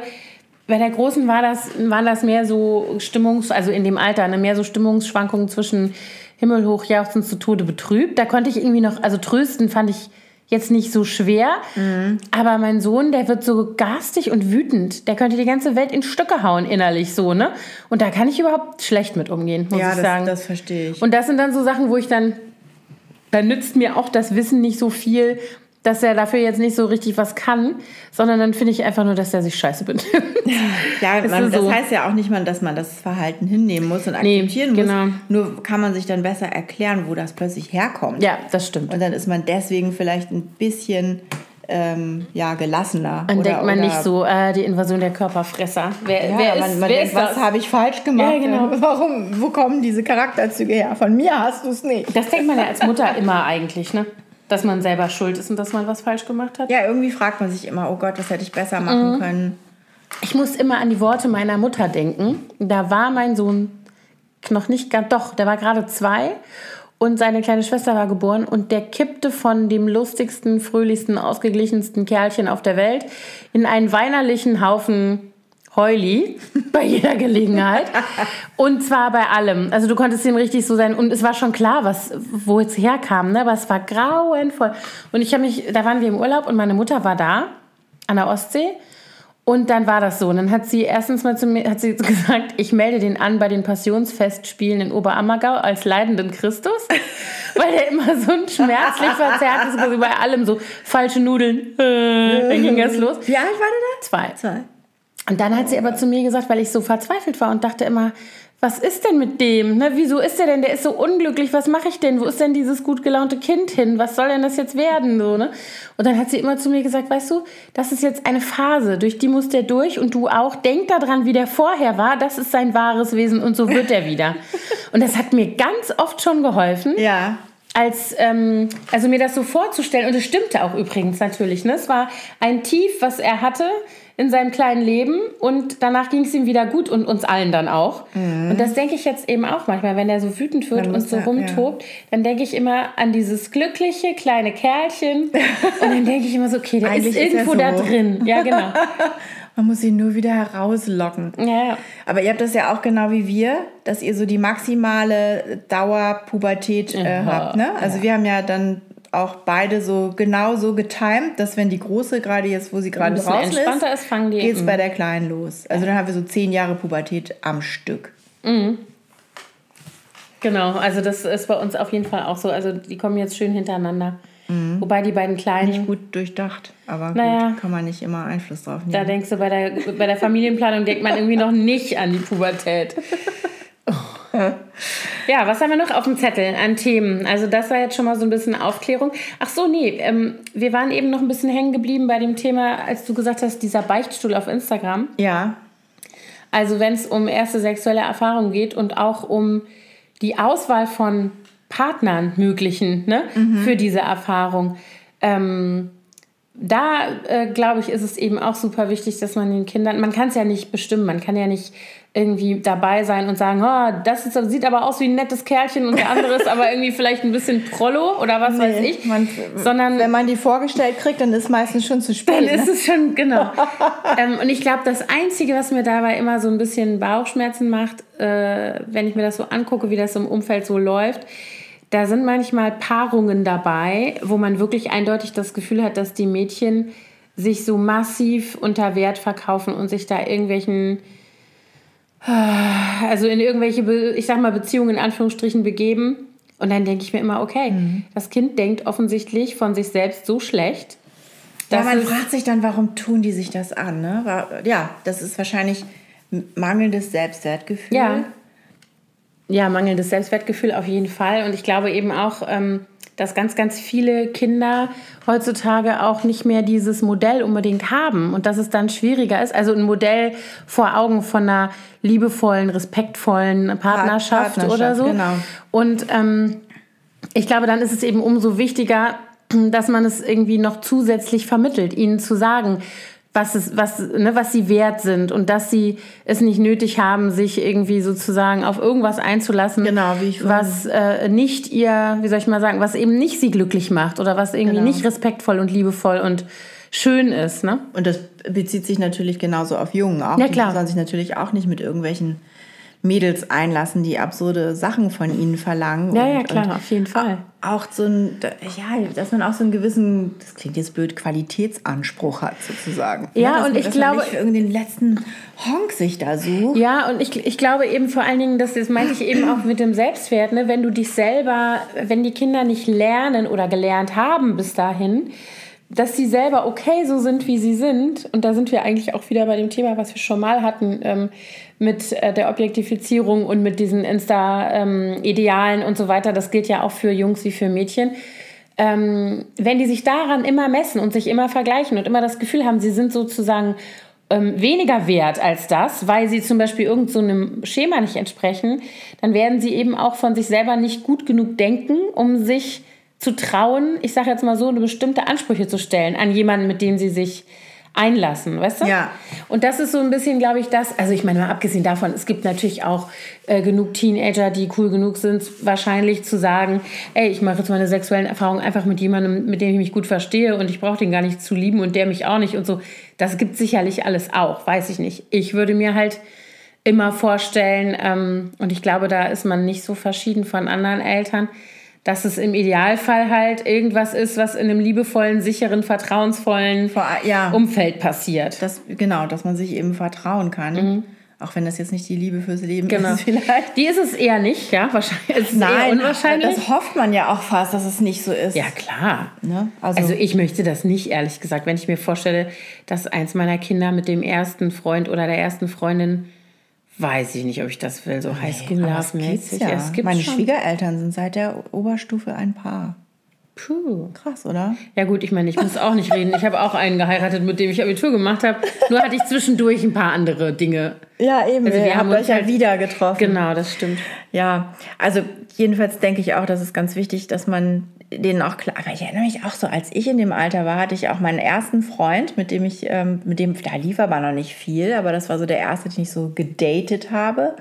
bei der Großen war das, waren das mehr so Stimmungs-, also in dem Alter, ne, mehr so Stimmungsschwankungen zwischen himmelhoch jauchzend zu Tode betrübt. Da konnte ich irgendwie noch, also trösten fand ich jetzt nicht so schwer. Aber mein Sohn, der wird so garstig und wütend. Der könnte die ganze Welt in Stücke hauen innerlich so, ne? Und da kann ich überhaupt schlecht mit umgehen, muss ja, ich das, sagen. das verstehe ich. Und das sind dann so Sachen, wo ich dann, da nützt mir auch das Wissen nicht so viel, dass er dafür jetzt nicht so richtig was kann, sondern dann finde ich einfach nur, dass er sich scheiße benimmt. Ja, man, so. das heißt ja auch nicht mal, dass man das Verhalten hinnehmen muss und Nee, akzeptieren genau. muss. Nur kann man sich dann besser erklären, wo das plötzlich herkommt. ja, das stimmt. Und dann ist man deswegen vielleicht ein bisschen ähm, ja, gelassener. Dann denkt man nicht so, äh, die Invasion der Körperfresser. Wer, Ja, wer ist, man, man wer denkt, ist was habe ich falsch gemacht? Ja, genau. Warum, wo kommen diese Charakterzüge her? Von mir hast du es nicht. Das denkt man ja als Mutter immer eigentlich, ne? Dass man selber schuld ist und dass man was falsch gemacht hat. Ja, irgendwie fragt man sich immer, oh Gott, was hätte ich besser Mhm. machen können. Ich muss immer an die Worte meiner Mutter denken. Da war mein Sohn noch nicht ganz, doch, der war gerade zwei und seine kleine Schwester war geboren und der kippte von dem lustigsten, fröhlichsten, ausgeglichensten Kerlchen auf der Welt in einen weinerlichen Haufen Heuli bei jeder Gelegenheit. Und zwar bei allem. Also du konntest ihm richtig so sein. Und es war schon klar, was, wo es herkam, ne? aber es war grauenvoll. Und ich habe mich, da waren wir im Urlaub und meine Mutter war da an der Ostsee. Und dann war das so. Und dann hat sie erstens mal zu mir hat sie gesagt, ich melde den an bei den Passionsfestspielen in Oberammergau als leidenden Christus, weil der immer so ein schmerzlich verzerrt ist, quasi bei allem so falsche Nudeln. Äh, dann ging das los. Wie alt war der da? Zwei. Zwei. Und dann hat sie aber zu mir gesagt, weil ich so verzweifelt war und dachte immer, was ist denn mit dem? Ne, wieso ist der denn? Der ist so unglücklich. Was mache ich denn? Wo ist denn dieses gut gelaunte Kind hin? Was soll denn das jetzt werden? So, ne? Und dann hat sie immer zu mir gesagt, weißt du, das ist jetzt eine Phase, durch die muss der durch und du auch. Denk daran, wie der vorher war. Das ist sein wahres Wesen und so wird er wieder. und das hat mir ganz oft schon geholfen. Ja als ähm, also mir das so vorzustellen und es stimmte auch übrigens natürlich ne es war ein Tief was er hatte in seinem kleinen Leben und danach ging es ihm wieder gut und uns allen dann auch. Mhm. Und das denke ich jetzt eben auch manchmal, wenn er so wütend wird und so er, rumtobt, ja. dann denke ich immer an dieses glückliche kleine Kerlchen und dann denke ich immer so, okay, der Eigentlich ist irgendwo ist so. da drin. Ja, genau. Man muss ihn nur wieder herauslocken. Ja. Aber ihr habt das ja auch genau wie wir, dass ihr so die maximale Dauerpubertät äh, habt. Ne? Also ja. wir haben ja dann auch beide so genau so getimt, dass wenn die große gerade jetzt, wo sie gerade draußen ist, ist geht es bei der Kleinen los. Also dann haben wir so zehn Jahre Pubertät am Stück. Mhm. Genau, also das ist bei uns auf jeden Fall auch so. Also die kommen jetzt schön hintereinander. Mhm. Wobei die beiden Kleinen. Nicht gut durchdacht, aber naja, gut, kann man nicht immer Einfluss drauf nehmen. Da denkst du, bei der, bei der Familienplanung denkt man irgendwie noch nicht an die Pubertät. ja, was haben wir noch auf dem Zettel an Themen? Also das war jetzt schon mal so ein bisschen Aufklärung. Ach so, nee, ähm, wir waren eben noch ein bisschen hängen geblieben bei dem Thema, als du gesagt hast, dieser Beichtstuhl auf Instagram. Ja. Also wenn es um erste sexuelle Erfahrungen geht und auch um die Auswahl von Partnern möglichen ne, mhm. für diese Erfahrung. Ähm, da äh, glaube ich, ist es eben auch super wichtig, dass man den Kindern, man kann es ja nicht bestimmen, man kann ja nicht irgendwie dabei sein und sagen, oh, das ist, sieht aber aus wie ein nettes Kerlchen und der andere ist aber irgendwie vielleicht ein bisschen Prollo oder was nee, weiß ich. Man, Sondern wenn man die vorgestellt kriegt, dann ist meistens schon zu spät. Dann ne? ist es schon, genau. ähm, und ich glaube, das Einzige, was mir dabei immer so ein bisschen Bauchschmerzen macht, äh, wenn ich mir das so angucke, wie das im Umfeld so läuft, da sind manchmal Paarungen dabei, wo man wirklich eindeutig das Gefühl hat, dass die Mädchen sich so massiv unter Wert verkaufen und sich da irgendwelchen also in irgendwelche, ich sag mal, Beziehungen in Anführungsstrichen begeben. Und dann denke ich mir immer, okay, mhm. das Kind denkt offensichtlich von sich selbst so schlecht. Ja, man fragt sich dann, warum tun die sich das an? Ne? Ja, das ist wahrscheinlich mangelndes Selbstwertgefühl. Ja. ja, mangelndes Selbstwertgefühl auf jeden Fall. Und ich glaube eben auch, ähm, dass ganz, ganz viele Kinder heutzutage auch nicht mehr dieses Modell unbedingt haben und dass es dann schwieriger ist. Also ein Modell vor Augen von einer liebevollen, respektvollen Partnerschaft, Partnerschaft oder so. Genau. Und ähm, ich glaube, dann ist es eben umso wichtiger, dass man es irgendwie noch zusätzlich vermittelt, ihnen zu sagen, was, es, was, ne, was sie wert sind und dass sie es nicht nötig haben, sich irgendwie sozusagen auf irgendwas einzulassen, genau, was äh, nicht ihr, wie soll ich mal sagen, was eben nicht sie glücklich macht oder was irgendwie genau. nicht respektvoll und liebevoll und schön ist. Ne? Und das bezieht sich natürlich genauso auf Jungen auch. Ja, klar. Die sollen sich natürlich auch nicht mit irgendwelchen Mädels einlassen, die absurde Sachen von ihnen verlangen. Ja, und, ja, klar, auf jeden Fall. Auch so ein, ja, dass man auch so einen gewissen, das klingt jetzt blöd, Qualitätsanspruch hat sozusagen. Ja, ne? und man, ich glaube. Man nicht irgendeinen letzten Honk sich da sucht. Ja, und ich, ich glaube eben vor allen Dingen, das, das meinte ich eben auch mit dem Selbstwert, ne? wenn du dich selber, wenn die Kinder nicht lernen oder gelernt haben bis dahin, dass sie selber okay so sind, wie sie sind. Und da sind wir eigentlich auch wieder bei dem Thema, was wir schon mal hatten, ähm, mit äh, der Objektifizierung und mit diesen Insta-Idealen ähm, und so weiter. Das gilt ja auch für Jungs wie für Mädchen. Ähm, wenn die sich daran immer messen und sich immer vergleichen und immer das Gefühl haben, sie sind sozusagen ähm, weniger wert als das, weil sie zum Beispiel irgendeinem so Schema nicht entsprechen, dann werden sie eben auch von sich selber nicht gut genug denken, um sich zu trauen, ich sage jetzt mal so, eine bestimmte Ansprüche zu stellen an jemanden, mit dem sie sich einlassen, weißt du? Ja. Und das ist so ein bisschen, glaube ich, das. Also ich meine, mal abgesehen davon, es gibt natürlich auch äh, genug Teenager, die cool genug sind, wahrscheinlich zu sagen, ey, ich mache jetzt meine sexuellen Erfahrungen einfach mit jemandem, mit dem ich mich gut verstehe und ich brauche den gar nicht zu lieben und der mich auch nicht und so. Das gibt sicherlich alles auch, weiß ich nicht. Ich würde mir halt immer vorstellen, ähm, und ich glaube, da ist man nicht so verschieden von anderen Eltern, dass es im Idealfall halt irgendwas ist, was in einem liebevollen, sicheren, vertrauensvollen ja. Umfeld passiert. Das, genau, dass man sich eben vertrauen kann. Mhm. Auch wenn das jetzt nicht die Liebe fürs Leben genau. ist, vielleicht. Die ist es eher nicht, ja, wahrscheinlich. Es ist Nein, eher unwahrscheinlich. Das hofft man ja auch fast, dass es nicht so ist. Ja, klar. Ne? Also, also, ich möchte das nicht, ehrlich gesagt. Wenn ich mir vorstelle, dass eins meiner Kinder mit dem ersten Freund oder der ersten Freundin Weiß ich nicht, ob ich das will, so Highschool-Love-mäßig. Ja. Es gibt Meine schon. Schwiegereltern sind seit der Oberstufe ein Paar. Puh. Krass, oder? Ja gut, ich meine, ich muss auch nicht reden. Ich habe auch einen geheiratet, mit dem ich Abitur gemacht habe. Nur hatte ich zwischendurch ein paar andere Dinge. Ja, eben. Also wir, wir haben euch ja halt wieder getroffen. Genau, das stimmt. Ja, also jedenfalls denke ich auch, dass es ganz wichtig, dass man denen auch klar, aber ich erinnere mich auch so, als ich in dem Alter war, hatte ich auch meinen ersten Freund, mit dem ich, ähm, mit dem, da lief aber noch nicht viel, aber das war so der erste, den ich so gedatet habe.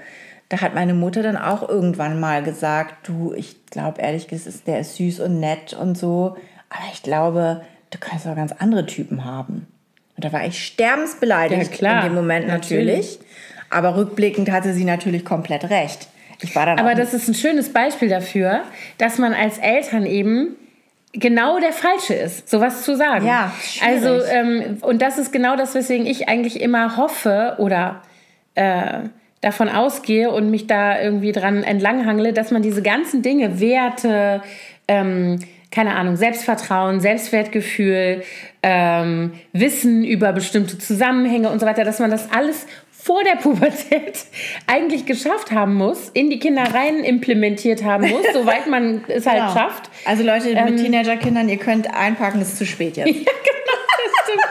Da hat meine Mutter dann auch irgendwann mal gesagt, du, ich glaube ehrlich gesagt, der ist süß und nett und so, aber ich glaube, du kannst auch ganz andere Typen haben. Und da war ich sterbensbeleidigt ja, klar, in dem Moment natürlich. natürlich. Aber rückblickend hatte sie natürlich komplett recht. Ich war dann Aber das ist ein schönes Beispiel dafür, dass man als Eltern eben genau der Falsche ist, sowas zu sagen. Ja, schwierig. also ähm, und das ist genau das, weswegen ich eigentlich immer hoffe oder äh, davon ausgehe und mich da irgendwie dran entlanghangle, dass man diese ganzen Dinge, Werte, ähm, keine Ahnung, Selbstvertrauen, Selbstwertgefühl, ähm, Wissen über bestimmte Zusammenhänge und so weiter, dass man das alles vor der Pubertät eigentlich geschafft haben muss, in die Kinder rein implementiert haben muss, soweit man es halt genau. schafft. Also Leute ähm, mit Teenagerkindern, ihr könnt einpacken, es ist zu spät jetzt. ja, genau, das stimmt.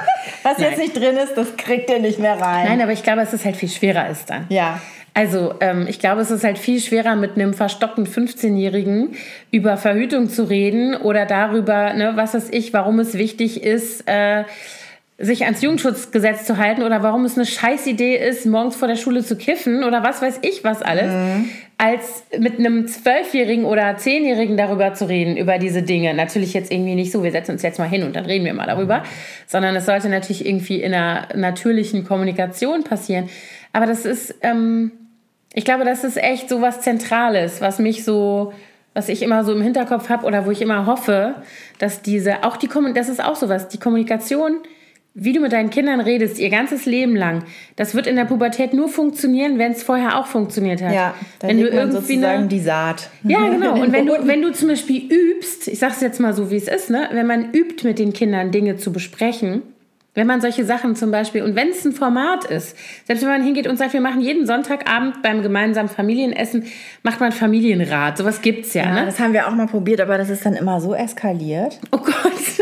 Was Nein. jetzt nicht drin ist, das kriegt ihr nicht mehr rein. Nein, aber ich glaube, dass es halt viel schwerer ist dann. Ja. Also ähm, ich glaube, es ist halt viel schwerer, mit einem verstockten 15-Jährigen über Verhütung zu reden oder darüber, ne, was weiß ich, warum es wichtig ist, äh, sich ans Jugendschutzgesetz zu halten oder warum es eine Scheißidee ist, morgens vor der Schule zu kiffen oder was weiß ich was alles, mhm. Als mit einem Zwölfjährigen oder Zehnjährigen darüber zu reden, über diese Dinge. Natürlich jetzt irgendwie nicht so, wir setzen uns jetzt mal hin und dann reden wir mal darüber, sondern es sollte natürlich irgendwie in einer natürlichen Kommunikation passieren. Aber das ist, ähm, ich glaube, das ist echt so was Zentrales, was mich so was ich immer so im Hinterkopf habe oder wo ich immer hoffe, dass diese, auch die, das ist auch sowas, die Kommunikation wie du mit deinen Kindern redest, ihr ganzes Leben lang, das wird in der Pubertät nur funktionieren, wenn es vorher auch funktioniert hat. Ja, dann wenn du irgendwie sozusagen eine, die Saat. Ja, genau. Und wenn du, wenn du zum Beispiel übst, ich sage es jetzt mal so, wie es ist, ne? wenn man übt, mit den Kindern Dinge zu besprechen, wenn man solche Sachen zum Beispiel, und wenn es ein Format ist, selbst wenn man hingeht und sagt, wir machen jeden Sonntagabend beim gemeinsamen Familienessen, macht man Familienrat. Sowas gibt es ja, ja ne? Das haben wir auch mal probiert, aber das ist dann immer so eskaliert. Oh Gott.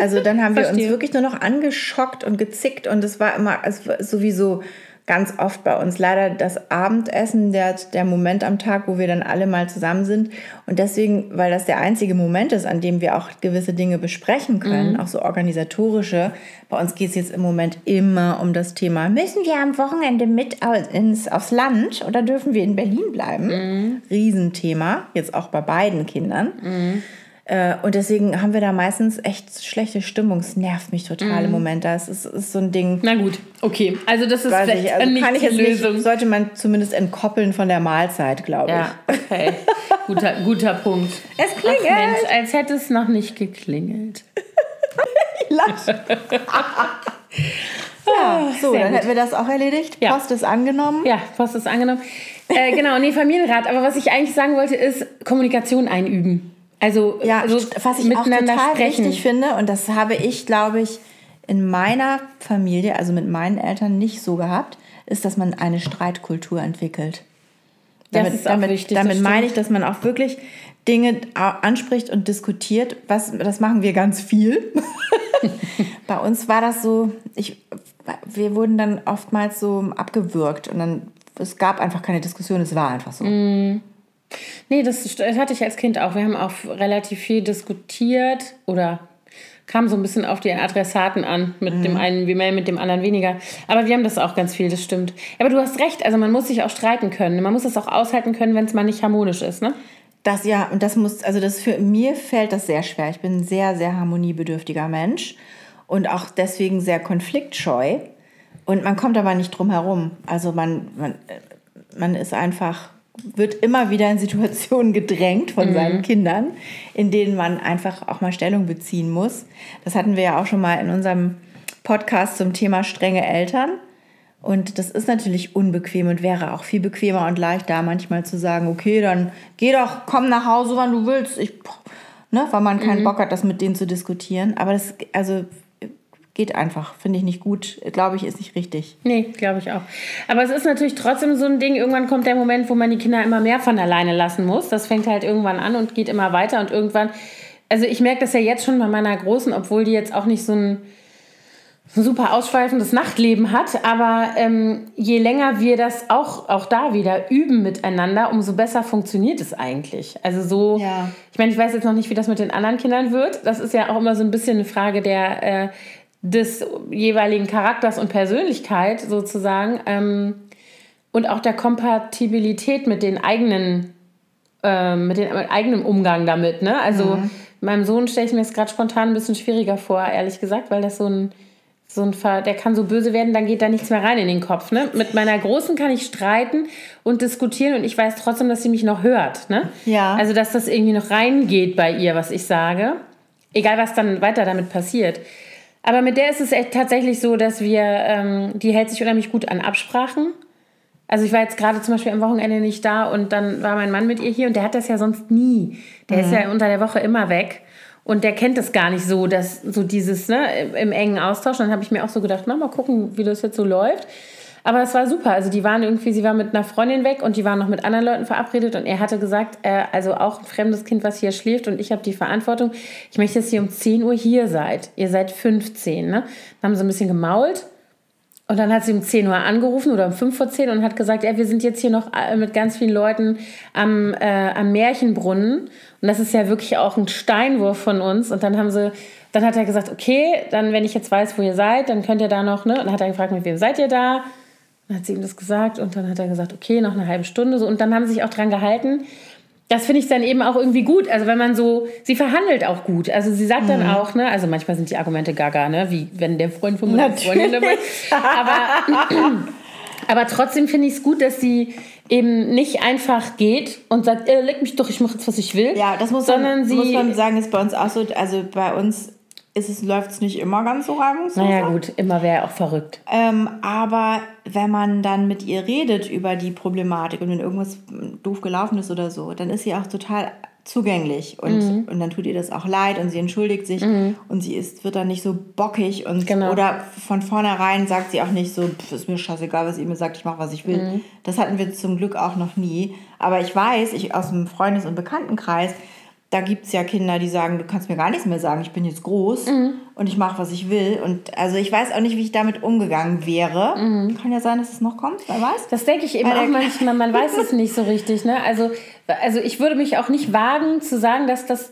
Also dann haben wir uns wirklich nur noch angeschockt und gezickt und es war immer war sowieso ganz oft bei uns leider das Abendessen, der, der Moment am Tag, wo wir dann alle mal zusammen sind. Und deswegen, weil das der einzige Moment ist, an dem wir auch gewisse Dinge besprechen können, mhm. auch so organisatorische. Bei uns geht es jetzt im Moment immer um das Thema, müssen wir am Wochenende mit ins, aufs Land oder dürfen wir in Berlin bleiben? Mhm. Riesenthema, jetzt auch bei beiden Kindern. Mhm. Äh, und deswegen haben wir da meistens echt schlechte Stimmung. Es nervt mich total mm. im mhm. Moment. Das ist, ist so ein Ding. Na gut, okay. Also das ist vielleicht ich, also nicht kann ich die Lösung. Nicht, sollte man zumindest entkoppeln von der Mahlzeit, glaube ja, ich. okay. guter, guter Punkt. Es klingelt. Ach Mensch, als hätte es noch nicht geklingelt. ich lache. ja, so, dann gut. hätten wir das auch erledigt. Ja. Post ist angenommen. Ja, Post ist angenommen. äh, genau, nee, Familienrat. Aber was ich eigentlich sagen wollte, ist Kommunikation einüben. Also, ja, also was ich auch total sprechen. wichtig finde, und das habe ich, glaube ich, in meiner Familie, also mit meinen Eltern nicht so gehabt, ist, dass man eine Streitkultur entwickelt. Damit, das ist damit, wichtig, damit meine ich, dass man auch wirklich Dinge anspricht und diskutiert. Was, das machen wir ganz viel. Bei uns war das so, ich, wir wurden dann oftmals so abgewürgt und dann, es gab einfach keine Diskussion, es war einfach so. Mm. Nee, das, das hatte ich als Kind auch. Wir haben auch relativ viel diskutiert oder kam so ein bisschen auf die Adressaten an. Mit mhm. dem einen wie mehr, mit dem anderen weniger. Aber wir haben das auch ganz viel, das stimmt. Aber du hast recht, also man muss sich auch streiten können. Man muss es auch aushalten können, wenn es mal nicht harmonisch ist, ne? Das ja, und das muss, also das für mir fällt das sehr schwer. Ich bin ein sehr, sehr harmoniebedürftiger Mensch und auch deswegen sehr konfliktscheu. Und man kommt aber nicht drum herum. Also man, man, man ist einfach wird immer wieder in Situationen gedrängt von mhm. seinen Kindern, in denen man einfach auch mal Stellung beziehen muss. Das hatten wir ja auch schon mal in unserem Podcast zum Thema strenge Eltern. Und das ist natürlich unbequem und wäre auch viel bequemer und leichter, manchmal zu sagen, okay, dann geh doch, komm nach Hause, wann du willst. Ich, ne, weil man keinen mhm. Bock hat, das mit denen zu diskutieren. Aber das, also geht einfach, finde ich nicht gut, glaube ich, ist nicht richtig. Nee, glaube ich auch. Aber es ist natürlich trotzdem so ein Ding, irgendwann kommt der Moment, wo man die Kinder immer mehr von alleine lassen muss. Das fängt halt irgendwann an und geht immer weiter und irgendwann, also ich merke das ja jetzt schon bei meiner Großen, obwohl die jetzt auch nicht so ein, so ein super ausschweifendes Nachtleben hat, aber ähm, je länger wir das auch, auch da wieder üben miteinander, umso besser funktioniert es eigentlich. Also so, ja. ich meine, ich weiß jetzt noch nicht, wie das mit den anderen Kindern wird. Das ist ja auch immer so ein bisschen eine Frage der, äh, des jeweiligen Charakters und Persönlichkeit sozusagen ähm, und auch der Kompatibilität mit den eigenen, äh, mit dem eigenen Umgang damit. Ne? Also mhm. meinem Sohn stelle ich mir jetzt gerade spontan ein bisschen schwieriger vor, ehrlich gesagt, weil das so ein so ein Ver der kann so böse werden, dann geht da nichts mehr rein in den Kopf. Ne? Mit meiner Großen kann ich streiten und diskutieren und ich weiß trotzdem, dass sie mich noch hört. Ne? Ja. Also, dass das irgendwie noch reingeht bei ihr, was ich sage. Egal, was dann weiter damit passiert. Aber mit der ist es echt tatsächlich so, dass wir, ähm, die hält sich unheimlich gut an Absprachen. Also ich war jetzt gerade zum Beispiel am Wochenende nicht da und dann war mein Mann mit ihr hier und der hat das ja sonst nie. Der mhm. ist ja unter der Woche immer weg. Und der kennt das gar nicht so, dass so dieses ne, im engen Austausch. Und dann habe ich mir auch so gedacht, na, mal gucken, wie das jetzt so läuft. Aber es war super. Also die waren irgendwie, sie war mit einer Freundin weg und die waren noch mit anderen Leuten verabredet und er hatte gesagt, äh, also auch ein fremdes Kind, was hier schläft und ich habe die Verantwortung. Ich möchte, dass ihr um 10 Uhr hier seid. Ihr seid 15, ne? Dann haben sie ein bisschen gemault und dann hat sie um 10 Uhr angerufen oder um 5 vor 10 und hat gesagt, ja, wir sind jetzt hier noch äh, mit ganz vielen Leuten am, äh, am Märchenbrunnen. Und das ist ja wirklich auch ein Steinwurf von uns. Und dann haben sie, dann hat er gesagt, okay, dann, wenn ich jetzt weiß, wo ihr seid, dann könnt ihr da noch, ne? Und dann hat er gefragt, mit wem seid ihr da? Dann hat sie ihm das gesagt und dann hat er gesagt, okay, noch eine halbe Stunde so. Und dann haben sie sich auch dran gehalten. Das finde ich dann eben auch irgendwie gut. Also wenn man so, sie verhandelt auch gut. Also sie sagt mhm. dann auch, ne, also manchmal sind die Argumente gaga, ne, wie wenn der Freund von meiner Freundin dabei ist. Aber, aber trotzdem finde ich es gut, dass sie eben nicht einfach geht und sagt, äh, leck mich doch, ich mache jetzt, was ich will. Ja, das muss, sondern man, sie, muss man sagen, ist bei uns auch so. Also bei uns es, läuft es nicht immer ganz so reibungslos. Naja, gut, immer wäre auch verrückt. Ähm, aber wenn man dann mit ihr redet über die Problematik und wenn irgendwas doof gelaufen ist oder so, dann ist sie auch total zugänglich und, mhm. und dann tut ihr das auch leid und sie entschuldigt sich mhm. und sie ist, wird dann nicht so bockig und genau. oder von vornherein sagt sie auch nicht so, ist mir scheißegal, was ihr mir sagt, ich mache, was ich will. Mhm. Das hatten wir zum Glück auch noch nie. Aber ich weiß, ich aus dem Freundes- und Bekanntenkreis, da gibt es ja Kinder, die sagen, du kannst mir gar nichts mehr sagen, ich bin jetzt groß mhm. und ich mache, was ich will. Und also ich weiß auch nicht, wie ich damit umgegangen wäre. Mhm. Kann ja sein, dass es noch kommt, wer weiß. Das denke ich eben Weil auch manchmal, man weiß es nicht so richtig. Ne? Also, also ich würde mich auch nicht wagen zu sagen, dass das,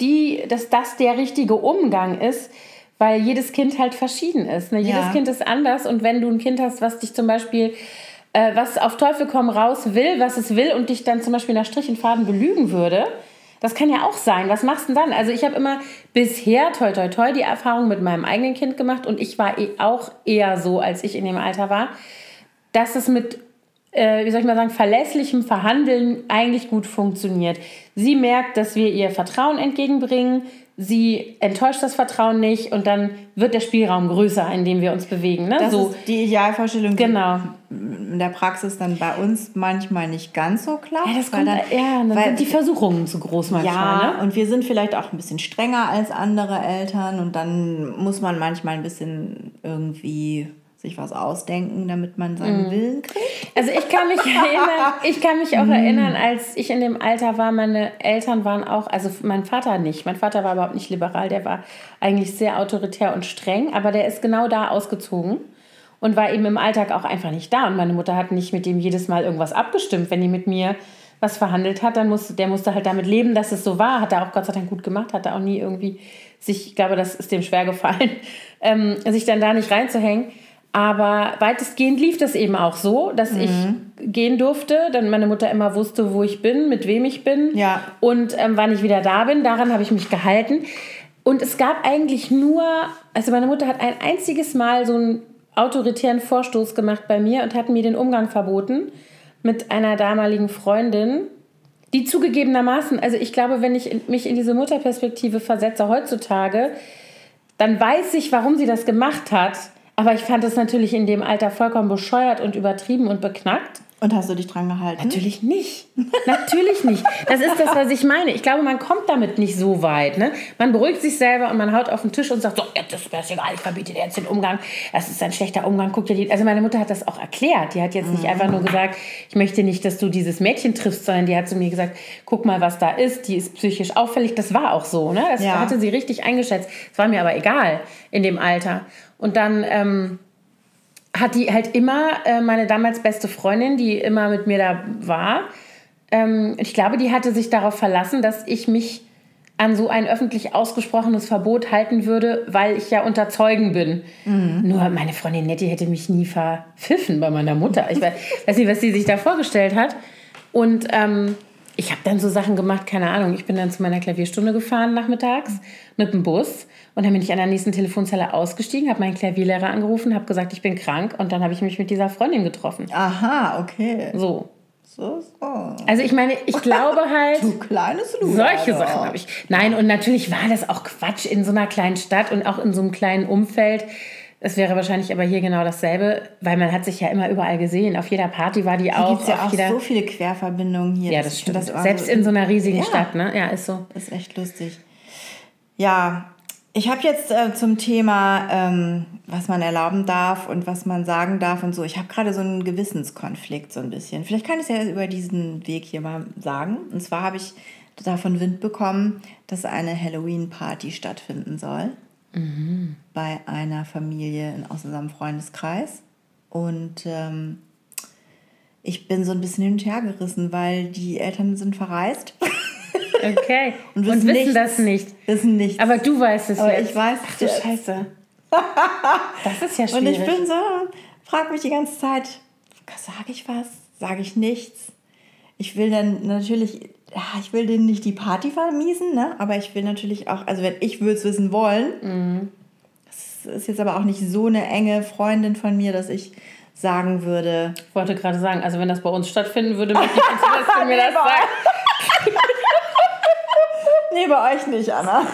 die, dass das der richtige Umgang ist, weil jedes Kind halt verschieden ist. Ne? Jedes ja. Kind ist anders und wenn du ein Kind hast, was dich zum Beispiel äh, was auf Teufel komm raus will, was es will und dich dann zum Beispiel nach Strich und Faden belügen würde, das kann ja auch sein. Was machst du denn dann? Also ich habe immer bisher, toi, toi, toi, die Erfahrung mit meinem eigenen Kind gemacht und ich war eh auch eher so, als ich in dem Alter war, dass es mit, äh, wie soll ich mal sagen, verlässlichem Verhandeln eigentlich gut funktioniert. Sie merkt, dass wir ihr Vertrauen entgegenbringen sie enttäuscht das Vertrauen nicht und dann wird der Spielraum größer, in dem wir uns bewegen. Ne? Das so. ist die Idealvorstellung, genau. in der Praxis dann bei uns manchmal nicht ganz so klar. Ja, das kommt, dann, ja, dann weil, sind die Versuchungen zu groß manchmal. Ja, ne? und wir sind vielleicht auch ein bisschen strenger als andere Eltern und dann muss man manchmal ein bisschen irgendwie sich was ausdenken, damit man seinen mm. Willen kriegt. Also ich kann mich erinnern, ich kann mich auch mm. erinnern, als ich in dem Alter war, meine Eltern waren auch, also mein Vater nicht. Mein Vater war überhaupt nicht liberal, der war eigentlich sehr autoritär und streng, aber der ist genau da ausgezogen und war eben im Alltag auch einfach nicht da. Und meine Mutter hat nicht mit dem jedes Mal irgendwas abgestimmt. Wenn die mit mir was verhandelt hat, dann musste der musste halt damit leben, dass es so war. Hat er auch Gott sei Dank gut gemacht, hat er auch nie irgendwie sich, ich glaube, das ist dem schwer gefallen, ähm, sich dann da nicht reinzuhängen. Aber weitestgehend lief das eben auch so, dass mhm. ich gehen durfte, dann meine Mutter immer wusste, wo ich bin, mit wem ich bin ja. und ähm, wann ich wieder da bin. Daran habe ich mich gehalten. Und es gab eigentlich nur, also meine Mutter hat ein einziges Mal so einen autoritären Vorstoß gemacht bei mir und hat mir den Umgang verboten, mit einer damaligen Freundin, die zugegebenermaßen, also ich glaube, wenn ich mich in diese Mutterperspektive versetze heutzutage, dann weiß ich, warum sie das gemacht hat. Aber ich fand es natürlich in dem Alter vollkommen bescheuert und übertrieben und beknackt. Und hast du dich dran gehalten? Natürlich nicht. Natürlich nicht. Das ist das, was ich meine. Ich glaube, man kommt damit nicht so weit. Ne? Man beruhigt sich selber und man haut auf den Tisch und sagt, so, jetzt ist mir egal, ich verbiete dir jetzt den Umgang. Das ist ein schlechter Umgang. Guck dir die. Also meine Mutter hat das auch erklärt. Die hat jetzt nicht einfach nur gesagt, ich möchte nicht, dass du dieses Mädchen triffst, sondern die hat zu mir gesagt, guck mal, was da ist. Die ist psychisch auffällig. Das war auch so. Ne? Das ja. hatte sie richtig eingeschätzt. Das war mir aber egal in dem Alter. Und dann... Ähm, hat die halt immer äh, meine damals beste Freundin, die immer mit mir da war. Ähm, ich glaube, die hatte sich darauf verlassen, dass ich mich an so ein öffentlich ausgesprochenes Verbot halten würde, weil ich ja unter Zeugen bin. Mhm. Nur meine Freundin Nettie hätte mich nie verpfiffen bei meiner Mutter. Ich weiß, weiß nicht, was sie sich da vorgestellt hat. Und ähm, ich habe dann so Sachen gemacht, keine Ahnung. Ich bin dann zu meiner Klavierstunde gefahren nachmittags mit dem Bus und dann bin ich an der nächsten Telefonzelle ausgestiegen, habe meinen Klavierlehrer angerufen, habe gesagt, ich bin krank und dann habe ich mich mit dieser Freundin getroffen. Aha, okay. So. So, so. Also ich meine, ich glaube halt. du kleines Luder, Solche Sachen habe ich. Nein, und natürlich war das auch Quatsch in so einer kleinen Stadt und auch in so einem kleinen Umfeld. Es wäre wahrscheinlich aber hier genau dasselbe, weil man hat sich ja immer überall gesehen. Auf jeder Party war die hier auch. Es ja auch jeder... so viele Querverbindungen hier. Ja, das stimmt. Das Selbst so in so einer riesigen ja. Stadt, ne? Ja, ist so. Ist echt lustig. Ja, ich habe jetzt äh, zum Thema, ähm, was man erlauben darf und was man sagen darf und so, ich habe gerade so einen Gewissenskonflikt so ein bisschen. Vielleicht kann ich es ja über diesen Weg hier mal sagen. Und zwar habe ich davon Wind bekommen, dass eine Halloween-Party stattfinden soll. Mhm. Bei einer Familie aus unserem Freundeskreis. Und ähm, ich bin so ein bisschen hin und her gerissen, weil die Eltern sind verreist. Okay. Und wissen, und wissen nichts. das nicht. Wissen nicht. Aber du weißt es Aber jetzt. ich weiß Ach du jetzt. Scheiße. das ist ja schwierig. Und ich bin so, frag mich die ganze Zeit, sage ich was? Sage ich nichts? Ich will dann natürlich, ja, ich will denen nicht die Party vermiesen, ne? aber ich will natürlich auch, also wenn ich würde es wissen wollen, mhm. das ist jetzt aber auch nicht so eine enge Freundin von mir, dass ich sagen würde. Ich wollte gerade sagen, also wenn das bei uns stattfinden würde, möchte ich, dass du mir das sagst. Nee, bei euch nicht, Anna.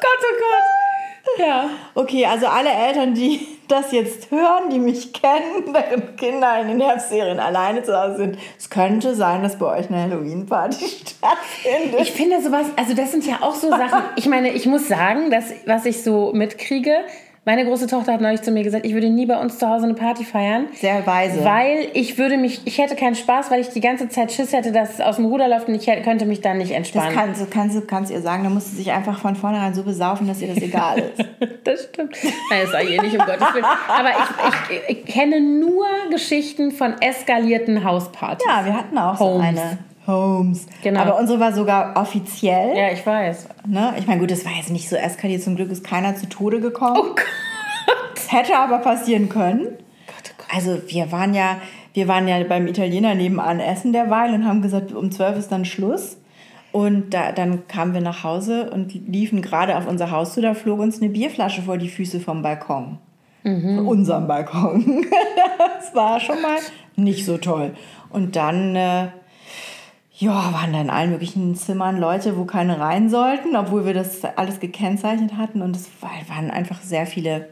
Gott, oh Gott. Ja. Okay, also alle Eltern, die das jetzt hören, die mich kennen, deren Kinder in den Herbstserien alleine zu Hause sind, es könnte sein, dass bei euch eine Halloween-Party stattfindet. Ich finde sowas, also das sind ja auch so Sachen, ich meine, ich muss sagen, dass was ich so mitkriege, meine große Tochter hat neulich zu mir gesagt, ich würde nie bei uns zu Hause eine Party feiern. Sehr weise. Weil ich würde mich, ich hätte keinen Spaß, weil ich die ganze Zeit Schiss hätte, dass es aus dem Ruder läuft und ich hätte, könnte mich dann nicht entspannen. Das kannst, das kannst, kannst ihr sagen, da musst du sich einfach von vornherein so besaufen, dass ihr das egal ist. das stimmt. Nein, das sage ich nicht, um Gottes Willen. Aber ich, ich, ich, kenne nur Geschichten von eskalierten Hauspartys. Ja, wir hatten auch Homes. so eine. Homes. Genau. Aber unsere war sogar offiziell. Ja, ich weiß. Ne? Ich meine, gut, das war jetzt nicht so eskaliert. Zum Glück ist keiner zu Tode gekommen. Oh Gott. Hätte aber passieren können. Gott, oh Gott. Also wir waren ja, wir waren ja beim Italiener nebenan essen derweil und haben gesagt, um 12 ist dann Schluss. Und da, dann kamen wir nach Hause und liefen gerade auf unser Haus zu, da flog uns eine Bierflasche vor die Füße vom Balkon. Mhm. Von unserem Balkon. das war schon mal nicht so toll. Und dann äh, ja, waren da in allen möglichen Zimmern Leute, wo keine rein sollten, obwohl wir das alles gekennzeichnet hatten. Und es waren einfach sehr viele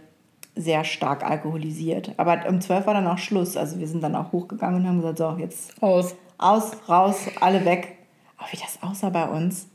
sehr stark alkoholisiert. Aber um 12 war dann auch Schluss. Also wir sind dann auch hochgegangen und haben gesagt, so, jetzt aus. Aus, raus, alle weg. Oh, wie das aussah bei uns.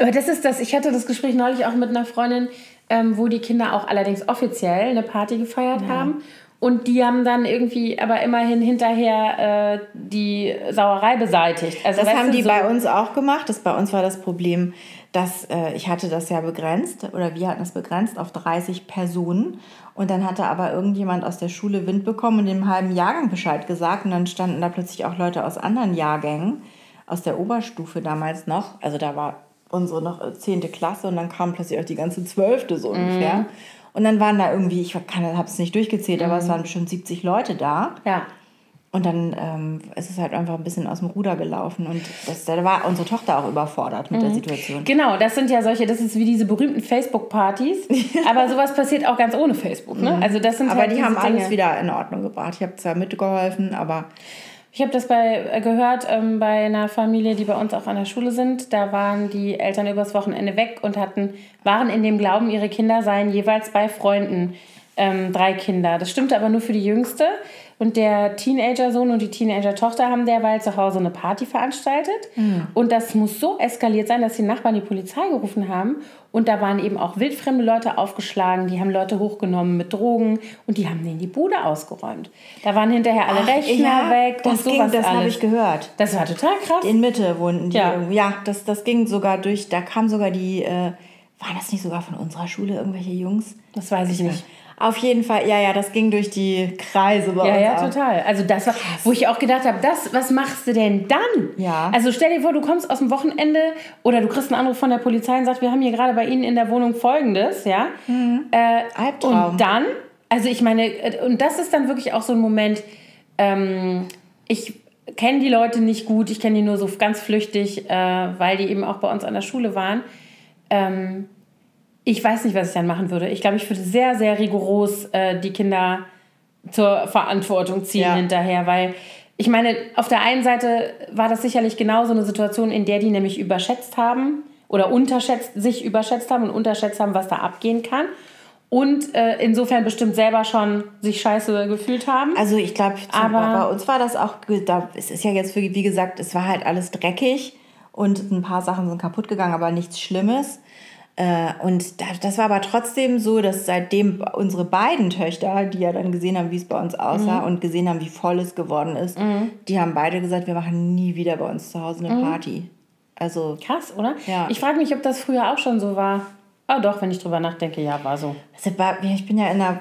Aber das ist das, ich hatte das Gespräch neulich auch mit einer Freundin, ähm, wo die Kinder auch allerdings offiziell eine Party gefeiert ja. haben. Und die haben dann irgendwie aber immerhin hinterher äh, die Sauerei beseitigt. Also, das haben die so bei uns auch gemacht. Das, bei uns war das Problem, dass äh, ich hatte das ja begrenzt oder wir hatten es begrenzt auf 30 Personen. Und dann hatte aber irgendjemand aus der Schule Wind bekommen und dem halben Jahrgang Bescheid gesagt. Und dann standen da plötzlich auch Leute aus anderen Jahrgängen, aus der Oberstufe damals noch. Also da war unsere noch 10. Äh, Klasse und dann kam plötzlich auch die ganze 12. so mhm. ungefähr. Und dann waren da irgendwie, ich habe es nicht durchgezählt, mhm. aber es mhm. waren bestimmt 70 Leute da. Ja. Und dann ähm, ist es halt einfach ein bisschen aus dem Ruder gelaufen. Und das, da war unsere Tochter auch überfordert mit mhm. der Situation. Genau, das sind ja solche, das ist wie diese berühmten Facebook-Partys. aber sowas passiert auch ganz ohne Facebook. Ne? Mhm. Also das sind aber halt die haben Dinge. alles wieder in Ordnung gebracht. Ich habe zwar mitgeholfen, aber. Ich habe das bei, äh, gehört ähm, bei einer Familie, die bei uns auch an der Schule sind. Da waren die Eltern übers Wochenende weg und hatten, waren in dem Glauben, ihre Kinder seien jeweils bei Freunden. Ähm, drei Kinder. Das stimmte aber nur für die Jüngste. Und der Teenager-Sohn und die Teenager-Tochter haben derweil zu Hause eine Party veranstaltet. Mhm. Und das muss so eskaliert sein, dass die Nachbarn die Polizei gerufen haben. Und da waren eben auch wildfremde Leute aufgeschlagen, die haben Leute hochgenommen mit Drogen und die haben denen die Bude ausgeräumt. Da waren hinterher alle Ach, Rechner ja, weg das und sowas ging, Das habe ich gehört. Das war total krass. In Mitte wohnten die. Ja, ja das, das ging sogar durch, da kam sogar die, äh, waren das nicht sogar von unserer Schule irgendwelche Jungs? Das weiß ich nicht. Auf jeden Fall, ja, ja, das ging durch die Kreise bei ja, uns. Ja, ja, total. Also das war, wo ich auch gedacht habe, das, was machst du denn dann? Ja. Also stell dir vor, du kommst aus dem Wochenende oder du kriegst einen Anruf von der Polizei und sagst, wir haben hier gerade bei Ihnen in der Wohnung Folgendes, ja. Mhm. Äh, Albtraum. Und dann, also ich meine, äh, und das ist dann wirklich auch so ein Moment, ähm, ich kenne die Leute nicht gut, ich kenne die nur so ganz flüchtig, äh, weil die eben auch bei uns an der Schule waren. Ähm, ich weiß nicht, was ich dann machen würde. Ich glaube, ich würde sehr, sehr rigoros äh, die Kinder zur Verantwortung ziehen ja. hinterher, weil ich meine, auf der einen Seite war das sicherlich genauso eine Situation, in der die nämlich überschätzt haben oder unterschätzt, sich überschätzt haben und unterschätzt haben, was da abgehen kann. Und äh, insofern bestimmt selber schon sich scheiße gefühlt haben. Also ich glaube, bei uns war das auch, da, es ist ja jetzt, für, wie gesagt, es war halt alles dreckig und ein paar Sachen sind kaputt gegangen, aber nichts Schlimmes. Äh, und das war aber trotzdem so, dass seitdem unsere beiden Töchter, die ja dann gesehen haben, wie es bei uns aussah mhm. und gesehen haben, wie voll es geworden ist, mhm. die haben beide gesagt, wir machen nie wieder bei uns zu Hause eine mhm. Party. Also krass, oder? Ja. Ich frage mich, ob das früher auch schon so war. Ah, doch, wenn ich drüber nachdenke, ja, war so. Also, ich bin ja in einer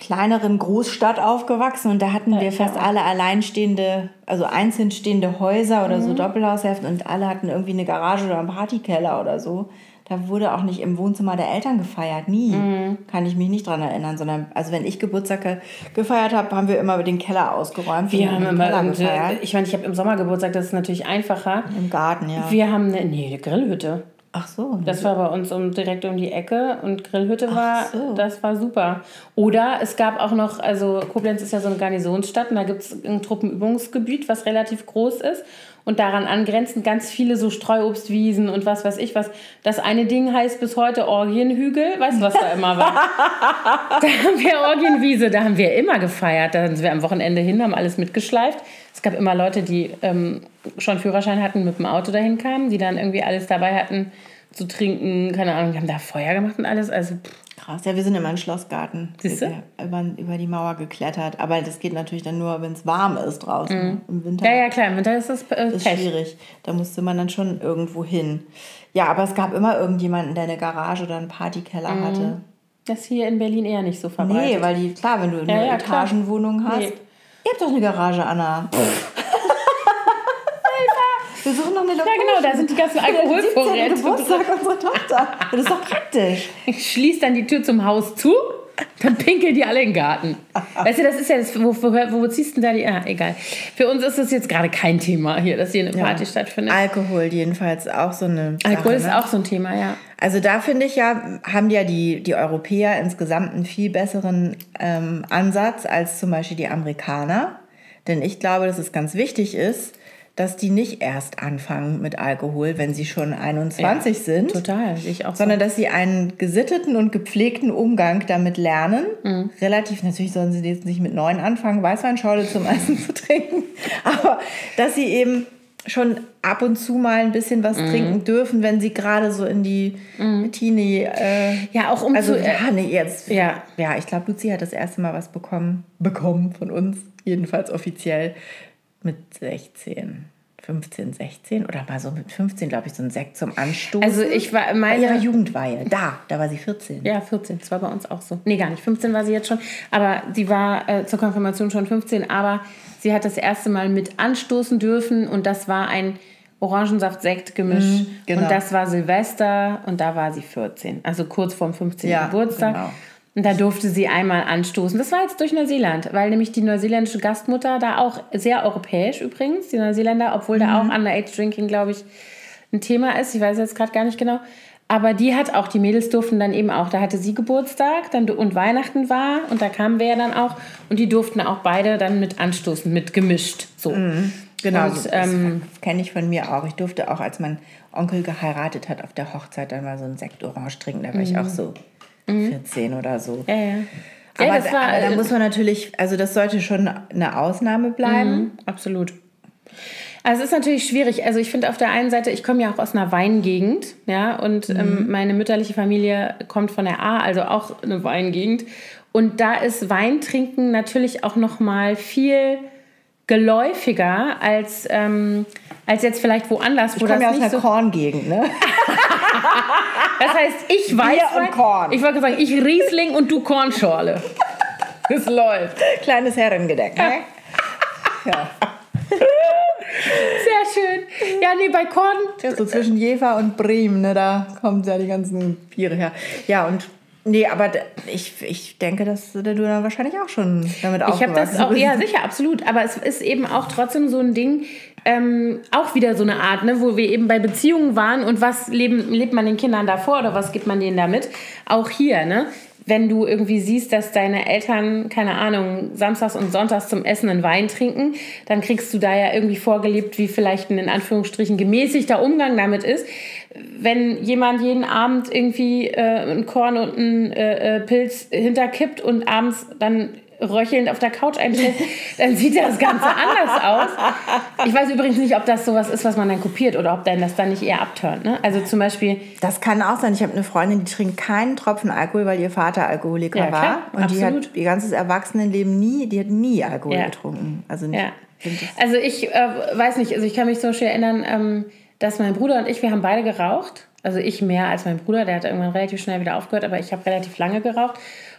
kleineren Großstadt aufgewachsen und da hatten wir ja, fast alle alleinstehende, also einzeln stehende Häuser oder mhm. so Doppelhaushälften und alle hatten irgendwie eine Garage oder einen Partykeller oder so da wurde auch nicht im Wohnzimmer der Eltern gefeiert. Nie. Mhm. Kann ich mich nicht dran erinnern, sondern also wenn ich Geburtstag gefeiert habe, haben wir immer den Keller ausgeräumt. Wir haben immer Keller gefeiert. Ich meine, ich habe im Sommer Geburtstag, das ist natürlich einfacher. Im Garten, ja. Wir haben eine, nee, eine Grillhütte. Ach so. Das war bei uns um, direkt um die Ecke und Grillhütte war, so. das war super. Oder es gab auch noch, also Koblenz ist ja so eine Garnisonsstadt und da gibt es ein Truppenübungsgebiet, was relativ groß ist und daran angrenzend ganz viele so Streuobstwiesen und was weiß ich was. Das eine Ding heißt bis heute Orgienhügel. Weißt du, was da immer war? da haben wir Orgienwiese, da haben wir immer gefeiert. Da sind wir am Wochenende hin, haben alles mitgeschleift. Es gab immer Leute, die ähm, schon Führerschein hatten, mit dem Auto dahin kamen, die dann irgendwie alles dabei hatten zu trinken, keine Ahnung, die haben da Feuer gemacht und alles. Also pff, Krass, ja, wir sind immer im Schlossgarten. Siehst du? Über, über die Mauer geklettert. Aber das geht natürlich dann nur, wenn es warm ist draußen. Mhm. Im Winter. Ja, ja, klar, im Winter ist das äh, ist schwierig. Da musste man dann schon irgendwo hin. Ja, aber es gab immer irgendjemanden, der eine Garage oder einen Partykeller mhm. hatte. Das hier in Berlin eher nicht so verbreitet. Nee, weil die, klar, wenn du eine ja, ja, Etagenwohnung hast. Nee. Ihr habt doch eine Garage, Anna. Wir Location. Ja, genau, da sind die ganzen Alkoholvorräte. Geburtstag unserer Tochter. Das ist doch praktisch. Ich schließe dann die Tür zum Haus zu, dann pinkeln die alle in den Garten. Weißt du, das ist ja das, wo, wo, wo ziehst du denn da die. Ah, egal. Für uns ist das jetzt gerade kein Thema hier, dass hier eine Party ja. stattfindet. Alkohol jedenfalls auch so eine. Alkohol Sache, ist ne? auch so ein Thema, ja. Also da finde ich ja, haben ja die, die Europäer insgesamt einen viel besseren ähm, Ansatz als zum Beispiel die Amerikaner. Denn ich glaube, dass es ganz wichtig ist, dass die nicht erst anfangen mit Alkohol, wenn sie schon 21 ja, sind. Total, ich auch. Sondern so. dass sie einen gesitteten und gepflegten Umgang damit lernen. Mhm. Relativ, natürlich sollen sie jetzt nicht mit neun anfangen, Weißweinschorle zum Essen zu trinken. Aber dass sie eben schon ab und zu mal ein bisschen was mhm. trinken dürfen, wenn sie gerade so in die mhm. Teenie. Äh, ja, auch um also, zu. Ja, nee, jetzt. Ja, ja ich glaube, Luzi hat das erste Mal was bekommen. Bekommen von uns, jedenfalls offiziell mit 16. 15, 16 oder mal so mit 15, glaube ich, so ein Sekt zum Anstoßen. Also ich war meine bei ihrer Jugendweihe, da, da war sie 14. Ja, 14, das war bei uns auch so. Nee, gar nicht, 15 war sie jetzt schon, aber sie war äh, zur Konfirmation schon 15, aber sie hat das erste Mal mit anstoßen dürfen und das war ein Orangensaft-Sekt-Gemisch mhm, genau. und das war Silvester und da war sie 14, also kurz vorm 15. Ja, Geburtstag. Genau. Und da durfte sie einmal anstoßen. Das war jetzt durch Neuseeland, weil nämlich die neuseeländische Gastmutter da auch sehr europäisch übrigens, die Neuseeländer, obwohl da auch Underage Drinking, glaube ich, ein Thema ist. Ich weiß jetzt gerade gar nicht genau. Aber die hat auch, die Mädels durften dann eben auch, da hatte sie Geburtstag dann, und Weihnachten war und da kamen wir ja dann auch und die durften auch beide dann mit anstoßen, mit gemischt. So. Genau, Und, so, ähm, das kenne ich von mir auch. Ich durfte auch, als mein Onkel geheiratet hat, auf der Hochzeit dann mal so einen Sekt Orange trinken. Da war ich auch so 14 oder so. Ja, ja. Aber, ja, das war, aber da äh, muss man natürlich, also das sollte schon eine Ausnahme bleiben. Mhm, absolut. Also es ist natürlich schwierig. Also ich finde auf der einen Seite, ich komme ja auch aus einer Weingegend, ja, und ähm, meine mütterliche Familie kommt von der A, also auch eine Weingegend. Und da ist Weintrinken natürlich auch noch mal viel geläufiger als, ähm, als jetzt vielleicht woanders, wo Ich komme ja aus einer so. Korngegend, ne? Das heißt, ich weiß und Korn. Ich wollte sagen, ich Riesling und du Kornschorle. Das läuft. Kleines Herrengedeck, ne? Ja. Sehr schön. Ja, nee, bei Korn So zwischen Jever und Bremen, ne? Da kommen ja die ganzen Biere her. Ja, und nee, aber ich, ich denke, dass du dann wahrscheinlich auch schon damit Ich habe das aufgewachsen auch, ja sicher, absolut. Aber es ist eben auch trotzdem so ein Ding, ähm, auch wieder so eine Art, ne, wo wir eben bei Beziehungen waren und was leben, lebt man den Kindern davor oder was gibt man denen damit? Auch hier, ne? Wenn du irgendwie siehst, dass deine Eltern, keine Ahnung, samstags und sonntags zum Essen einen Wein trinken, dann kriegst du da ja irgendwie vorgelebt, wie vielleicht ein in Anführungsstrichen gemäßigter Umgang damit ist. Wenn jemand jeden Abend irgendwie äh, ein Korn und einen äh, äh, Pilz hinterkippt und abends dann röchelnd auf der Couch einschläft, dann sieht das Ganze anders aus. Ich weiß übrigens nicht, ob das sowas ist, was man dann kopiert oder ob dann das dann nicht eher abturnt. Ne? Also zum Beispiel, Das kann auch sein. Ich habe eine Freundin, die trinkt keinen Tropfen Alkohol, weil ihr Vater Alkoholiker Ja, war. Und die absolut. hat ihr ganzes Erwachsenenleben nie, die hat nie Alkohol Ja. getrunken. Also nicht. ja. Also ich äh, weiß nicht, also ich kann mich zum Beispiel erinnern, ähm, dass mein Bruder und ich, wir haben beide geraucht. Also ich mehr als mein Bruder, der hat irgendwann relativ schnell wieder aufgehört, aber ich habe relativ lange geraucht.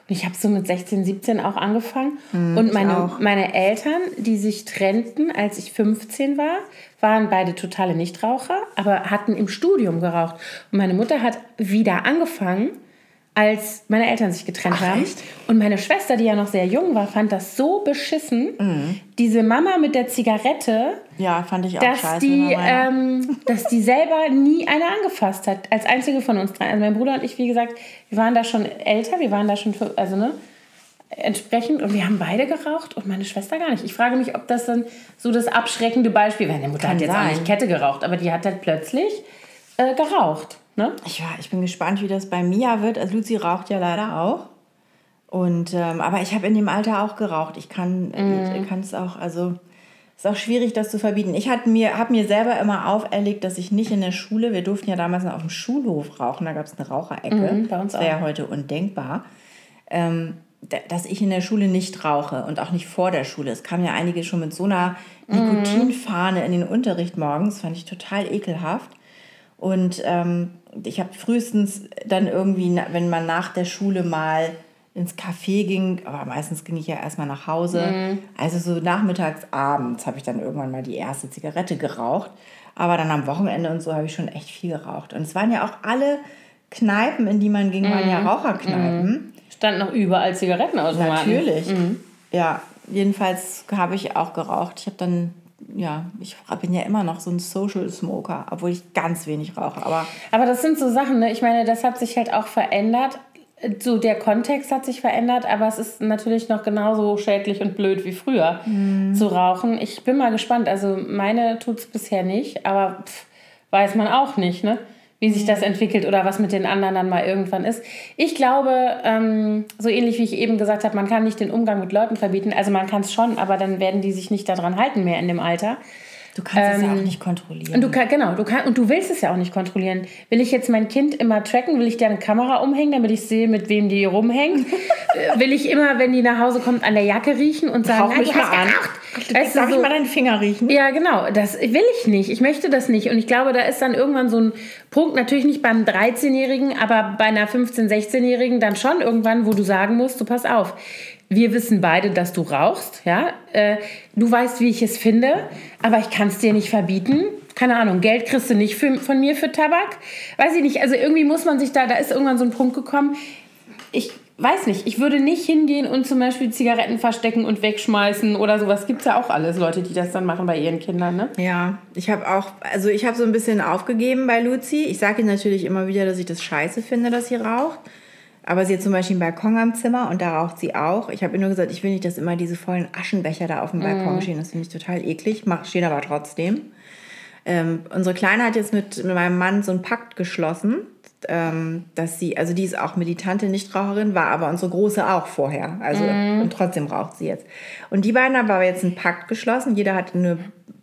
Und ich habe so mit 16, 17 auch angefangen. und meine, auch. meine Eltern, die sich trennten, als ich 15 war, waren beide totale Nichtraucher, aber hatten im Studium geraucht. Und meine Mutter hat wieder angefangen, als meine Eltern sich getrennt haben. echt? Und meine Schwester, die ja noch sehr jung war, fand das so beschissen. Mhm. Diese Mama mit der Zigarette, Ja, fand ich auch dass scheiße. die, ähm, dass die selber nie eine angefasst hat. Als einzige von uns drei. Also mein Bruder und ich, wie gesagt, wir waren da schon älter, wir waren da schon, für, also ne, entsprechend und wir haben beide geraucht und meine Schwester gar nicht. Ich frage mich, ob das dann so das abschreckende Beispiel wäre. Meine Mutter Kann hat jetzt auch sein. nicht Kette geraucht, aber die hat halt plötzlich äh, geraucht. Ne? ich, war, ich bin gespannt, wie das bei Mia wird. Also Luzi raucht ja leider auch. Und, ähm, aber ich habe in dem Alter auch geraucht. Ich kann Mhm. ich kann es auch, also ist auch schwierig, das zu verbieten. Ich habe mir, hab mir selber immer auferlegt, dass ich nicht in der Schule, wir durften ja damals noch auf dem Schulhof rauchen, da gab es eine Raucherecke. Mhm, bei uns das wäre ja heute undenkbar. Ähm, da- dass ich in der Schule nicht rauche und auch nicht vor der Schule. Es kamen ja einige schon mit so einer Nikotinfahne in den Unterricht morgens, fand ich total ekelhaft. Und ähm, ich habe frühestens dann irgendwie, wenn man nach der Schule mal ins Café ging, aber meistens ging ich ja erstmal nach Hause. Also so nachmittags, abends habe ich dann irgendwann mal die erste Zigarette geraucht. Aber dann am Wochenende und so habe ich schon echt viel geraucht. Und es waren ja auch alle Kneipen, in die man ging, waren ja Raucherkneipen. Stand noch überall Zigarettenautomaten. Natürlich. Ja, jedenfalls habe ich auch geraucht. Ich habe dann, ja, ich bin ja immer noch so ein Social Smoker, obwohl ich ganz wenig rauche. Aber Aber das sind so Sachen, ne? ich meine, das hat sich halt auch verändert. So der Kontext hat sich verändert, aber es ist natürlich noch genauso schädlich und blöd wie früher zu rauchen. Ich bin mal gespannt. Also meine tut es bisher nicht, aber pff, weiß man auch nicht, ne? Wie sich das entwickelt oder was mit den anderen dann mal irgendwann ist. Ich glaube, ähm, so ähnlich wie ich eben gesagt habe, man kann nicht den Umgang mit Leuten verbieten. Also man kann es schon, aber dann werden die sich nicht daran halten mehr in dem Alter. du kannst es ja auch nicht kontrollieren. Und du kann, genau, du kann, und du willst es ja auch nicht kontrollieren. Will ich jetzt mein Kind immer tracken? Will ich dir eine Kamera umhängen, damit ich sehe, mit wem die rumhängt? Äh, Will ich immer, wenn die nach Hause kommt, an der Jacke riechen und sagen, Hauch "Nein, mich mal an. geraucht?" Weißt Darf ich so- mal deinen Finger riechen? ja, genau. Das will ich nicht. Ich möchte das nicht. Und ich glaube, da ist dann irgendwann so ein Punkt, natürlich nicht beim 13-Jährigen, aber bei einer 15-, 16-Jährigen dann schon irgendwann, wo du sagen musst, du pass auf. Wir wissen beide, dass du rauchst, ja. Äh, du weißt, wie ich es finde, aber ich kann es dir nicht verbieten. Keine Ahnung, Geld kriegst du nicht für, von mir für Tabak. Weiß ich nicht. Also irgendwie muss man sich da, da ist irgendwann so ein Punkt gekommen. Ich weiß nicht, ich würde nicht hingehen und zum Beispiel Zigaretten verstecken und wegschmeißen oder sowas. Gibt es ja auch alles, Leute, die das dann machen bei ihren Kindern, ne? Ja, ich habe auch, also ich habe so ein bisschen aufgegeben bei Luzi. Ich sage ihr natürlich immer wieder, dass ich das scheiße finde, dass sie raucht. Aber sie hat zum Beispiel einen Balkon am Zimmer und da raucht sie auch. Ich habe ihr nur gesagt, ich will nicht, dass immer diese vollen Aschenbecher da auf dem Balkon stehen. Das finde ich total eklig. Mach, stehen aber trotzdem. Ähm, unsere Kleine hat jetzt mit, mit meinem Mann so einen Pakt geschlossen, ähm, dass sie, also die ist auch Meditante, Nichtraucherin, war aber unsere Große auch vorher. Also und trotzdem raucht sie jetzt. Und die beiden haben aber jetzt einen Pakt geschlossen. Jeder hat eine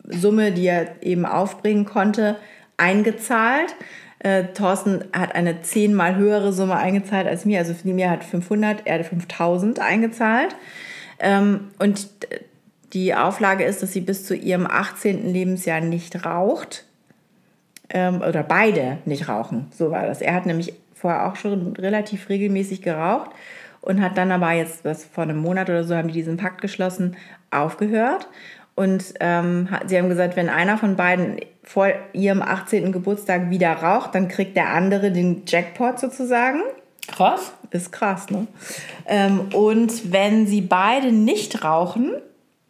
Summe, die er eben aufbringen konnte, eingezahlt. Äh, Thorsten hat eine zehnmal höhere Summe eingezahlt als mir. Also mir hat 500, er hat 5000 eingezahlt. Ähm, und die Auflage ist, dass sie bis zu ihrem 18. Lebensjahr nicht raucht. Ähm, oder beide nicht rauchen. So war das. Er hat nämlich vorher auch schon relativ regelmäßig geraucht und hat dann aber jetzt, was vor einem Monat oder so, haben die diesen Pakt geschlossen, aufgehört. Und ähm, sie haben gesagt, wenn einer von beiden vor ihrem 18. Geburtstag wieder raucht, dann kriegt der andere den Jackpot sozusagen. Krass. Ist krass, ne? Ähm, und wenn sie beide nicht rauchen,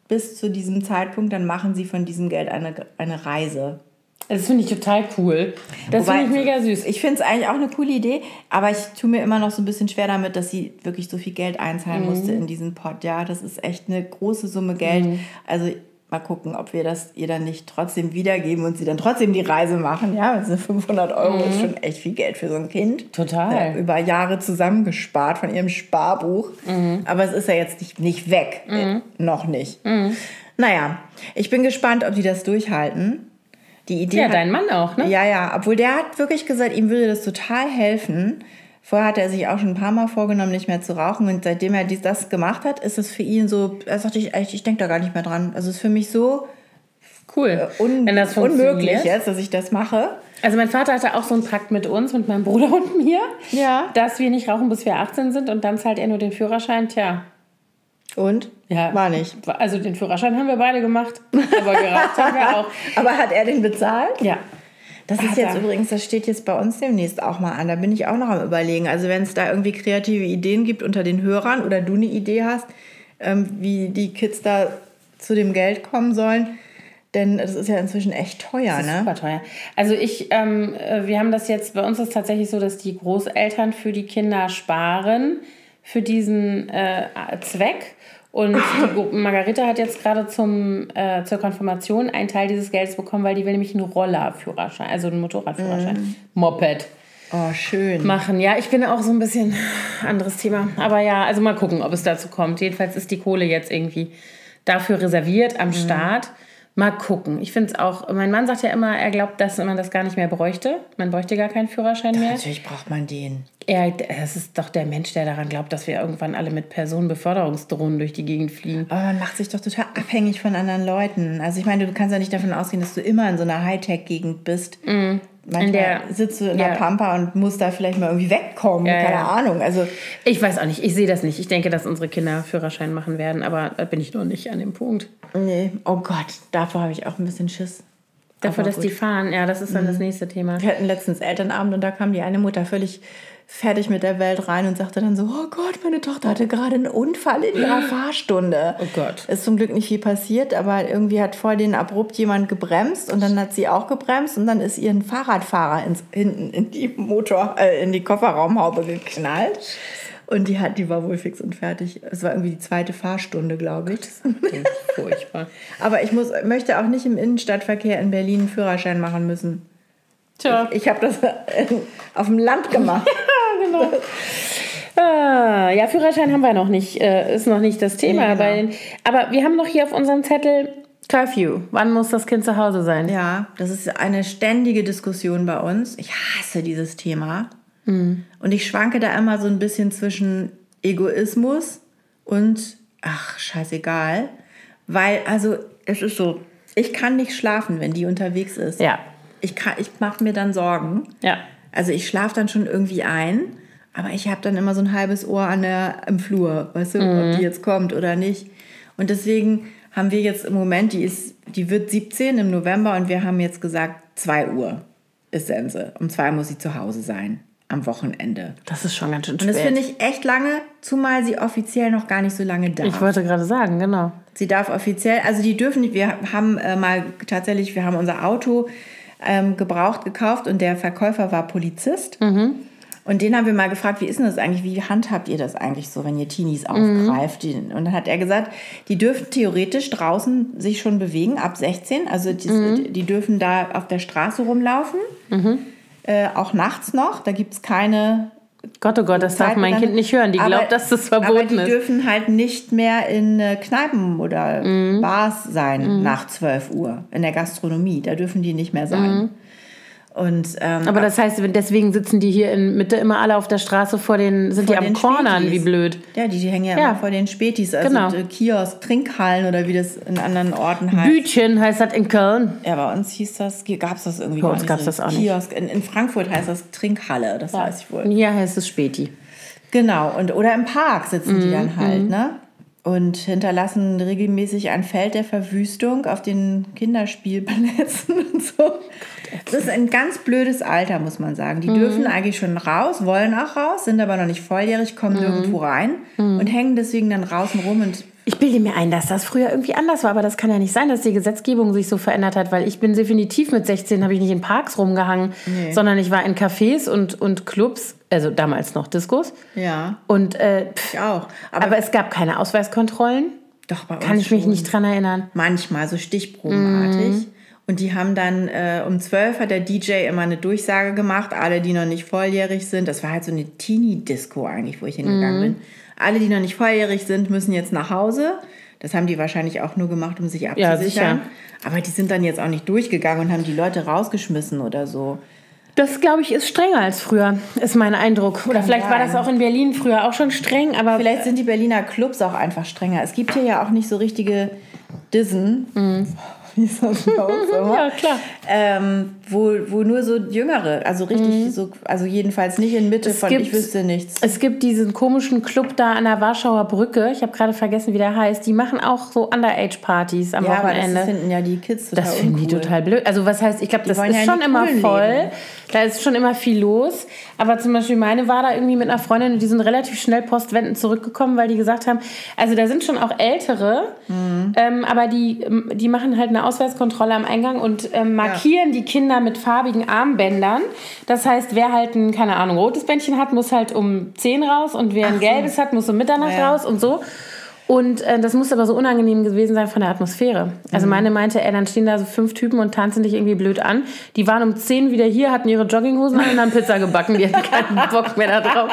bis zu diesem Zeitpunkt, dann machen sie von diesem Geld eine, eine Reise. Das finde ich total cool. Das finde ich mega süß. Ich finde es eigentlich auch eine coole Idee, aber ich tue mir immer noch so ein bisschen schwer damit, dass sie wirklich so viel Geld einzahlen Mhm. musste in diesen Pot. Ja, das ist echt eine große Summe Geld. Mhm. Also mal gucken, ob wir das ihr dann nicht trotzdem wiedergeben und sie dann trotzdem die Reise machen. Ja, also 500 Euro ist schon echt viel Geld für so ein Kind. Mhm. Total. Ja, über Jahre zusammengespart von ihrem Sparbuch. Mhm. Aber es ist ja jetzt nicht, nicht weg. Äh, noch nicht. Mhm. Naja, ich bin gespannt, ob die das durchhalten. Die Idee Ja, hat- dein Mann auch, ne? ja, ja, obwohl der hat wirklich gesagt, ihm würde das total helfen. Vorher hat er sich auch schon ein paar Mal vorgenommen, nicht mehr zu rauchen. Und seitdem er dies, das gemacht hat, ist es für ihn so, er sagt, ich, ich denke da gar nicht mehr dran. Also es ist für mich so Cool. un Wenn das unmöglich jetzt, dass ich das mache. Also mein Vater hatte auch so einen Pakt mit uns, mit meinem Bruder und mir, Ja. dass wir nicht rauchen, bis wir 18 sind und dann zahlt er nur den Führerschein. Tja, Und? ja. War nicht. Also den Führerschein haben wir beide gemacht, aber geraucht haben wir auch. Aber hat er den bezahlt? Ja. Das ist Hat jetzt übrigens, das steht jetzt bei uns demnächst auch mal an. Da bin ich auch noch am Überlegen. Also wenn es da irgendwie kreative Ideen gibt unter den Hörern oder du eine Idee hast, ähm, wie die Kids da zu dem Geld kommen sollen, denn das ist ja inzwischen echt teuer, Das ist ne? super teuer. Also ich, ähm, äh, wir haben das jetzt, bei uns ist es tatsächlich so, dass die Großeltern für die Kinder sparen für diesen äh, Zweck. Und die Margarete hat jetzt gerade zum, äh, zur Konfirmation einen Teil dieses Geldes bekommen, weil die will nämlich einen Rollerführerschein, also einen Motorradführerschein, Moped Oh, schön. machen. Ja, ich bin auch so ein bisschen anderes Thema. Aber ja, also mal gucken, ob es dazu kommt. Jedenfalls ist die Kohle jetzt irgendwie dafür reserviert am Start. Mal gucken. Ich finde es auch, mein Mann sagt ja immer, er glaubt, dass man das gar nicht mehr bräuchte. Man bräuchte gar keinen Führerschein mehr. Natürlich braucht man den. Er, das ist doch der Mensch, der daran glaubt, dass wir irgendwann alle mit Personenbeförderungsdrohnen durch die Gegend fliegen. Aber man macht sich doch total abhängig von anderen Leuten. Also ich meine, du kannst ja nicht davon ausgehen, dass du immer in so einer Hightech-Gegend bist. Mhm. In der- sitzt du in ja. der Pampa und musst da vielleicht mal irgendwie wegkommen. Ja, Keine ja. Ahnung. Also Ich weiß auch nicht, ich sehe das nicht. Ich denke, dass unsere Kinder Führerschein machen werden, aber da bin ich noch nicht an dem Punkt. Nee, oh Gott, davor habe ich auch ein bisschen Schiss. Dafür, Aber dass die gut. fahren, ja, das ist dann das nächste Thema. Wir hatten letztens Elternabend und da kam die eine Mutter völlig fertig mit der Welt rein und sagte dann so, oh Gott, meine Tochter hatte gerade einen Unfall in ihrer Fahrstunde. Oh Gott. Ist zum Glück nicht viel passiert, aber irgendwie hat vor denen abrupt jemand gebremst und dann hat sie auch gebremst und dann ist ihr ein Fahrradfahrer ins, hinten in die Motor, äh, in die Kofferraumhaube geknallt. Und die, hat, die war wohl fix und fertig. Es war irgendwie die zweite Fahrstunde, glaube ich. Furchtbar. Aber ich muss, möchte auch nicht im Innenstadtverkehr in Berlin einen Führerschein machen müssen. Tja. Ich habe das äh, auf dem Land gemacht. genau. Ah, ja, Führerschein haben wir noch nicht, äh, ist noch nicht das Thema. Nee, genau. den, aber wir haben noch hier auf unserem Zettel Curfew. Wann muss das Kind zu Hause sein? Ja, das ist eine ständige Diskussion bei uns. Ich hasse dieses Thema. Und ich schwanke da immer so ein bisschen zwischen Egoismus und, ach, scheißegal. Weil, also, es ist so, ich kann nicht schlafen, wenn die unterwegs ist. Ja. Ich, kann- ich mache mir dann Sorgen. Ja. Also ich schlafe dann schon irgendwie ein, aber ich habe dann immer so ein halbes Ohr an der, im Flur, weißt du, ob die jetzt kommt oder nicht. Und deswegen haben wir jetzt im Moment, die ist, die wird 17 im November und wir haben jetzt gesagt, 2 Uhr ist Sense. Um 2 muss sie zu Hause sein. am Wochenende. Das ist schon ganz schön Und das spät. finde ich echt lange, zumal sie offiziell noch gar nicht so lange da ich wollte gerade sagen, genau. Sie darf offiziell, also die dürfen nicht, wir haben äh, mal tatsächlich, wir haben unser Auto ähm, gebraucht gekauft und der Verkäufer war Polizist. Und den haben wir mal gefragt, wie ist denn das eigentlich, wie handhabt ihr das eigentlich so, wenn ihr Teenies aufgreift? Die- Und dann hat er gesagt, die dürfen theoretisch draußen sich schon bewegen, ab 16. Also die, die dürfen da auf der Straße rumlaufen, äh, auch nachts noch. Da gibt es keine Gott, oh Gott, das darf mein dann- Kind nicht hören. Die aber- glaubt, dass das Aber verboten die ist. dürfen halt nicht mehr in äh, Kneipen oder Mhm. Bars sein nach 12 Uhr. In der Gastronomie, da dürfen die nicht mehr sein. Und ähm, Mhm. Aber das heißt, deswegen sitzen die hier in Mitte immer alle auf der Straße vor den, sind vor die am Cornern, Spätis. wie blöd. Ja, die, die hängen ja, Ja. immer vor den Spätis, also Genau. Kiosk, Trinkhallen oder wie das in anderen Orten heißt. Bütchen heißt das in Köln. Ja, bei uns hieß das, gab es das irgendwie Bei uns gab's so. das auch nicht. Kiosk. In, in Frankfurt heißt das Trinkhalle, das weiß ich wohl. Hier heißt es Späti. Genau, und, oder im Park sitzen Mhm, die dann halt, ne? Und hinterlassen regelmäßig ein Feld der Verwüstung auf den Kinderspielplätzen und so. Das ist ein ganz blödes Alter, muss man sagen. Mhm. Die dürfen eigentlich schon raus, wollen auch raus, sind aber noch nicht volljährig, kommen Mhm. nirgendwo rein und hängen deswegen dann draußen rum und Ich bilde mir ein, dass das früher irgendwie anders war, aber das kann ja nicht sein, dass die Gesetzgebung sich so verändert hat, weil ich bin definitiv mit 16, habe ich nicht in Parks rumgehangen, sondern ich war in Cafés und, und Clubs, also damals noch Diskos. ja, Und äh, pff, ich auch. aber, es gab keine Ausweiskontrollen. doch bei uns Kann ich mich schon. nicht dran erinnern. manchmal so stichprobenartig. Mhm. Und die haben dann äh, um 12 hat der DJ immer eine Durchsage gemacht, alle, die noch nicht volljährig sind. Das war halt so eine Teenie-Disco eigentlich, wo ich hingegangen Mhm. bin. Alle, die noch nicht volljährig sind, müssen jetzt nach Hause. Das haben die wahrscheinlich auch nur gemacht, um sich abzusichern. sicher. Aber die sind dann jetzt auch nicht durchgegangen und haben die Leute rausgeschmissen oder so. Das, glaube ich, ist strenger als früher, ist mein Eindruck. Oder vielleicht war sein. das auch in Berlin früher auch schon streng, aber Vielleicht sind die Berliner Clubs auch einfach strenger. Es gibt hier ja auch nicht so richtige Dissen. Wie ist das bei uns immer? Ja, klar. ähm, wo, wo nur so Jüngere, also richtig so, also jedenfalls nicht in Mitte von, Mhm. gibt- ich wüsste nichts. Es gibt diesen komischen Club da an der Warschauer Brücke. Ich habe gerade vergessen, wie der heißt. Die machen auch so Underage-Partys am Ja, aber das Wochenende. finden ja die Kids total Das finden die total blöd. Also was heißt, ich glaube, das ist ja schon immer voll. Läden. Da ist schon immer viel los. Aber zum Beispiel meine war da irgendwie mit einer Freundin und die sind relativ schnell postwendend zurückgekommen, weil die gesagt haben, also da sind schon auch Ältere, Mhm. ähm, aber die, ähm, die machen halt eine Ausweiskontrolle am Eingang und ähm, markieren die Kinder mit farbigen Armbändern. Das heißt, wer halt ein, keine Ahnung, rotes Bändchen hat, muss halt um 10 raus und wer ein so. gelbes hat, muss um Mitternacht Ja, raus und so. Und äh, das muss aber so unangenehm gewesen sein von der Atmosphäre. Mhm. Also meine meinte, ey, dann stehen da so fünf Typen und tanzen dich irgendwie blöd an. Die waren um 10 wieder hier, hatten ihre Jogginghosen an und haben Pizza gebacken. Die hatten keinen Bock mehr da drauf.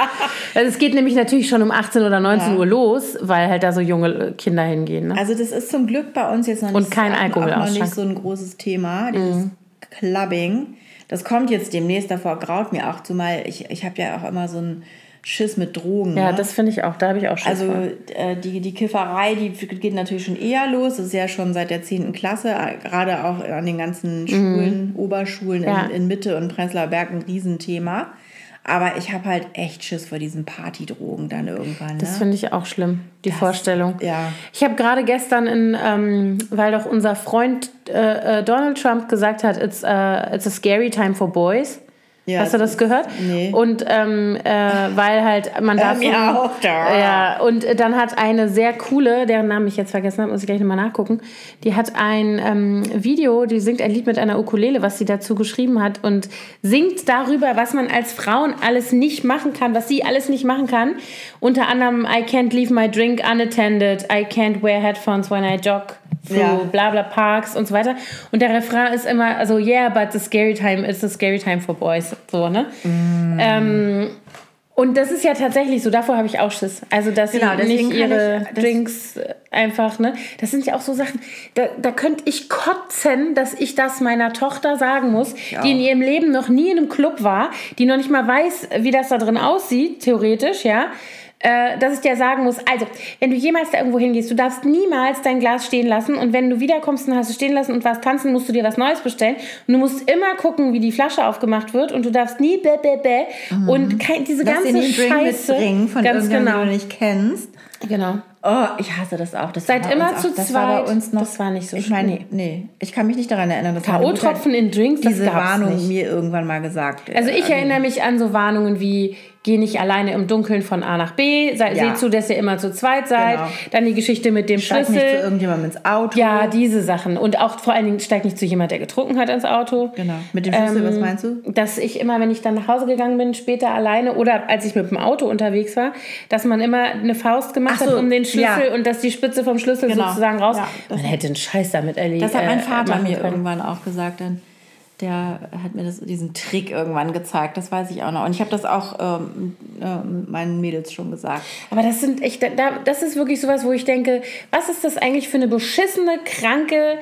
Also es geht nämlich natürlich schon um 18 oder 19 Ja. Uhr los, weil halt da so junge äh, Kinder hingehen. Ne? Also das ist zum Glück bei uns jetzt noch nicht, Und kein auch- auch noch nicht so ein großes Thema, dieses Mhm. Clubbing. Das kommt jetzt demnächst, davor graut mir auch, zumal ich, ich habe ja auch immer so einen Schiss mit Drogen. ja, ne? das finde ich auch. Da habe ich auch Schiss Also äh, die, die Kifferei, die geht natürlich schon eher los. Das ist ja schon seit der 10. Klasse, äh, gerade auch an den ganzen Schulen, Oberschulen Mhm. Ja. in, in Mitte und Prenzlauer Berg ein Riesenthema. Aber ich habe halt echt Schiss vor diesen Partydrogen dann irgendwann. Ne? Das finde ich auch schlimm, die Vorstellung. ja. Ich habe gerade gestern, in, ähm, weil doch unser Freund äh, äh, Donald Trump gesagt hat, it's, uh, it's a scary time for boys. Ja, Hast du das gehört? Nee. Und ähm, äh, weil halt man darf. mir auch da. Ja, und dann hat eine sehr coole, deren Namen ich jetzt vergessen habe, muss ich gleich nochmal nachgucken. Die hat ein ähm, Video, die singt ein Lied mit einer Ukulele, was sie dazu geschrieben hat und singt darüber, was man als Frauen alles nicht machen kann, was sie alles nicht machen kann. Unter anderem, I can't leave my drink unattended, I can't wear headphones when I jog through Ja. bla bla Parks und so weiter. Und der Refrain ist immer, also yeah, but the scary time is the scary time for boys. So, ne? Ähm, und das ist ja tatsächlich so, davor habe ich auch Schiss. Also, dass Genau, sie nicht ihre ich- Drinks äh, einfach, ne? Das sind ja auch so Sachen, da, da könnte ich kotzen, dass ich das meiner Tochter sagen muss, die in ihrem Leben noch nie in einem Club war, die noch nicht mal weiß, wie das da drin aussieht, theoretisch, ja. Äh, dass ich dir sagen muss, also, wenn du jemals da irgendwo hingehst, du darfst niemals dein Glas stehen lassen und wenn du wiederkommst und hast es stehen lassen und was tanzen, musst du dir was Neues bestellen und du musst immer gucken, wie die Flasche aufgemacht wird und du darfst nie bäh, bäh, bäh und kein, diese Lass ganze einen Drink Scheiße. mitbringen von ganz genau. den du nicht kennst. Genau. Oh, ich hasse das auch. Das Seid war bei immer uns zu auch, das zweit. War bei uns noch, das war nicht so Ich meine, Nee. nee. ich kann mich nicht daran erinnern, dass K.O.-Tropfen in Drinks, diese Warnung nicht. mir irgendwann mal gesagt. Also ich Äh, erinnere mich an so Warnungen wie geh nicht alleine im Dunkeln von A nach B, sei, Ja. seht zu, dass ihr immer zu zweit seid. Genau. Dann die Geschichte mit dem steig nicht zu Schlüssel. irgendjemandem ins Auto. Ja, diese Sachen. Und auch vor allen Dingen steigt nicht zu jemand, der getrunken hat, ins Auto. Genau. Mit dem Schlüssel, was Ähm, meinst du? Dass ich immer, wenn ich dann nach Hause gegangen bin, später alleine oder als ich mit dem Auto unterwegs war, dass man immer eine Faust gemacht Ach so, hat um den Schlüssel ja. und dass die Spitze vom Schlüssel Genau. sozusagen raus. Ja, man hätte einen Scheiß damit erlebt. Das hat mein Vater machen mir können. irgendwann auch gesagt. Dann, der hat mir das, diesen Trick irgendwann gezeigt. Das weiß ich auch noch. Und ich habe das auch ähm, äh, meinen Mädels schon gesagt. Aber das sind echt, da, das ist wirklich sowas, wo ich denke, was ist das eigentlich für eine beschissene, kranke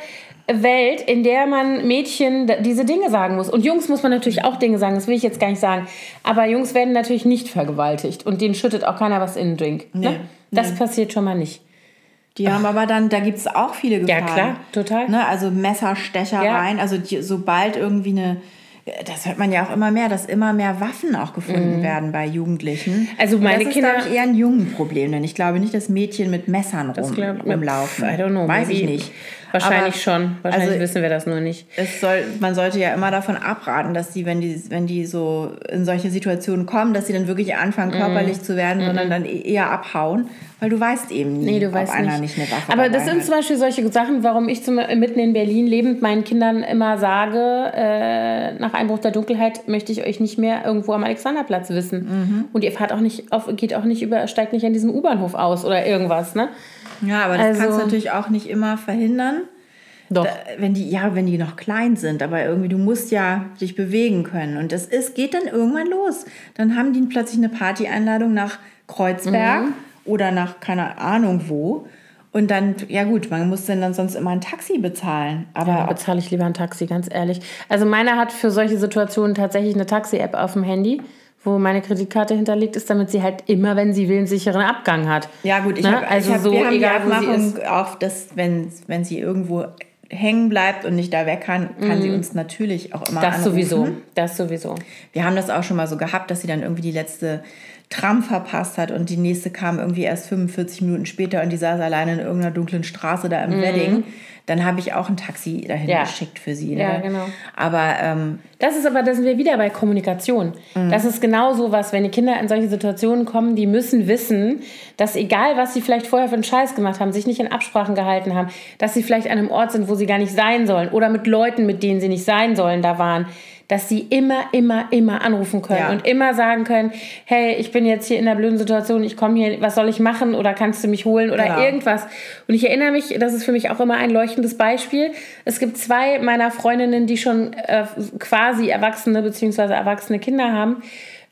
Welt, in der man Mädchen diese Dinge sagen muss. Und Jungs muss man natürlich auch Dinge sagen, das will ich jetzt gar nicht sagen. Aber Jungs werden natürlich nicht vergewaltigt und denen schüttet auch keiner was in den Drink. Ne? Nee, Das passiert schon mal nicht. Die haben aber dann, da gibt es auch viele Ja, Gefahren. klar, total. Ne? Also Messerstechereien, also die, sobald irgendwie eine, das hört man ja auch immer mehr, dass immer mehr Waffen auch gefunden werden bei Jugendlichen. Mhm. Also meine das Kinder- ist, glaube ich, eher ein Jungenproblem, denn ich glaube nicht, dass Mädchen mit Messern rum, glaub- rumlaufen. I don't know, Weiß ich maybe. nicht. Wahrscheinlich Aber- schon. Wahrscheinlich also- wissen wir das nur nicht. Es soll, man sollte ja immer davon abraten, dass die, wenn die, wenn die so in solche Situationen kommen, dass sie dann wirklich anfangen, Mhm. körperlich zu werden, sondern dann e- eher abhauen, weil du weißt eben nie, Nee, du weißt ob einer nicht. nicht eine Waffe Aber das sind hat. zum Beispiel solche Sachen, warum ich zum, mitten in Berlin lebend meinen Kindern immer sage, äh, nach Einbruch der Dunkelheit möchte ich euch nicht mehr irgendwo am Alexanderplatz wissen. Mhm. Und ihr fahrt auch nicht auf, geht auch nicht über, steigt nicht an diesem U-Bahnhof aus oder irgendwas, ne? Ja, aber das Also- kannst du natürlich auch nicht immer verhindern. Doch. Da, wenn die, ja, wenn die noch klein sind, aber irgendwie, du musst ja dich bewegen können. Und das ist, geht dann irgendwann los. Dann haben die plötzlich eine Partyeinladung nach Kreuzberg Mhm. oder nach keine Ahnung wo. Und dann, ja gut, man muss dann, dann sonst immer ein Taxi bezahlen. Aber Da bezahle ich lieber ein Taxi, ganz ehrlich. Also meiner hat für solche Situationen tatsächlich eine Taxi-App auf dem Handy, wo meine Kreditkarte hinterlegt ist, damit sie halt immer, wenn sie will, einen sicheren Abgang hat. Ja, gut, ich Ne? habe also hab, so wir haben egal, die Abmachung auch, dass wenn, wenn sie irgendwo hängen bleibt und nicht da weg kann, kann sie uns natürlich auch immer Mhm. Das anrufen. sowieso. Das sowieso. Wir haben das auch schon mal so gehabt, dass sie dann irgendwie die letzte Tram verpasst hat und die nächste kam irgendwie erst 45 Minuten später und die saß alleine in irgendeiner dunklen Straße da im Wedding. Dann habe ich auch ein Taxi dahin Mhm. Ja. geschickt für sie. Ne? Ja, genau. Aber ähm, Das ist aber, da sind wir wieder bei Kommunikation. Das ist genau so was, wenn die Kinder in solche Situationen kommen, die müssen wissen, dass egal, was sie vielleicht vorher für einen Scheiß gemacht haben, sich nicht in Absprachen gehalten haben, dass sie vielleicht an einem Ort sind, wo sie gar nicht sein sollen oder mit Leuten, mit denen sie nicht sein sollen, da waren, dass sie immer, immer, immer anrufen können Ja. und immer sagen können, hey, ich bin jetzt hier in einer blöden Situation, ich komme hier, was soll ich machen oder kannst du mich holen oder Genau. irgendwas. Und ich erinnere mich, das ist für mich auch immer ein leuchtendes Beispiel. Es gibt zwei meiner Freundinnen, die schon äh, quasi erwachsene bzw. erwachsene Kinder haben.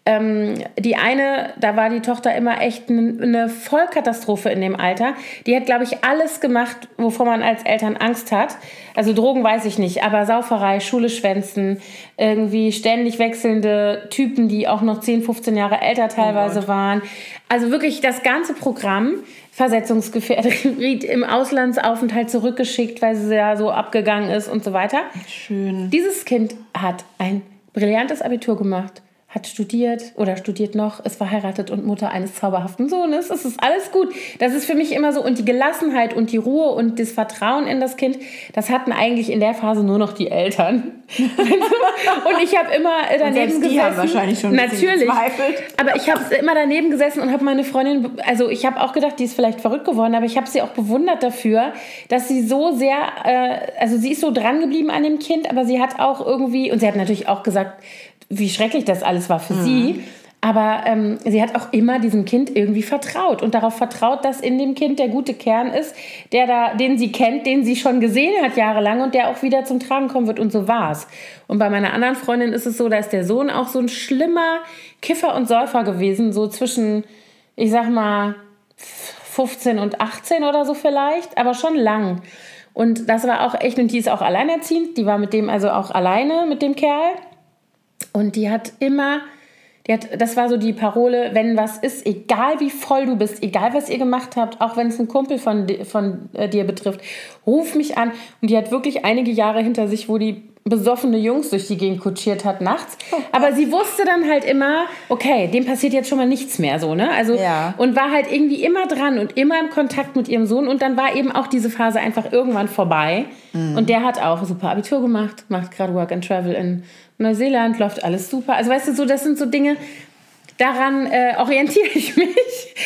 Ähm, die eine, da war die Tochter immer echt eine Vollkatastrophe in dem Alter. Die hat, glaube ich, alles gemacht, wovor man als Eltern Angst hat. Also Drogen weiß ich nicht, aber Sauferei, Schule schwänzen, irgendwie ständig wechselnde Typen, die auch noch 10, 15 Jahre älter teilweise waren. Also wirklich das ganze Programm. Versetzungsgefährdet, im Auslandsaufenthalt zurückgeschickt, weil sie ja so abgegangen ist und so weiter. schön. Dieses Kind hat ein brillantes Abitur gemacht, hat studiert oder studiert noch, ist verheiratet und Mutter eines zauberhaften Sohnes. Es ist alles gut. Das ist für mich immer so. Und die Gelassenheit und die Ruhe und das Vertrauen in das Kind, das hatten eigentlich in der Phase nur noch die Eltern. und ich habe immer daneben selbst die gesessen. haben wahrscheinlich schon Natürlich. gezweifelt. Aber ich habe immer daneben gesessen und habe meine Freundin, also ich habe auch gedacht, die ist vielleicht verrückt geworden, aber ich habe sie auch bewundert dafür, dass sie so sehr, äh, also sie ist so dran geblieben an dem Kind, aber sie hat auch irgendwie, und sie hat natürlich auch gesagt, wie schrecklich das alles war für sie. Aber ähm, sie hat auch immer diesem Kind irgendwie vertraut und darauf vertraut, dass in dem Kind der gute Kern ist, der da, den sie kennt, den sie schon gesehen hat jahrelang und der auch wieder zum Tragen kommen wird. Und so war's. Und bei meiner anderen Freundin ist es so, da ist der Sohn auch so ein schlimmer Kiffer und Säufer gewesen, so zwischen, ich sag mal, 15 und 18 oder so vielleicht, aber schon lang. Und das war auch echt, und die ist auch alleinerziehend, die war mit dem also auch alleine, mit dem Kerl. Und die hat immer, die hat, das war so die Parole, wenn was ist, egal wie voll du bist, egal was ihr gemacht habt, auch wenn es ein Kumpel von, von äh, dir betrifft, ruf mich an. Und die hat wirklich einige Jahre hinter sich, wo die besoffene Jungs durch die Gegend kutschiert hat nachts. Aber sie wusste dann halt immer, okay, dem passiert jetzt schon mal nichts mehr so, ne? Also Ja. und war halt irgendwie immer dran und immer im Kontakt mit ihrem Sohn und dann war eben auch diese Phase einfach irgendwann vorbei. Mhm. Und der hat auch super Abitur gemacht, macht gerade Work and Travel in Neuseeland, läuft alles super. Also weißt du, so das sind so Dinge, daran äh, orientiere ich mich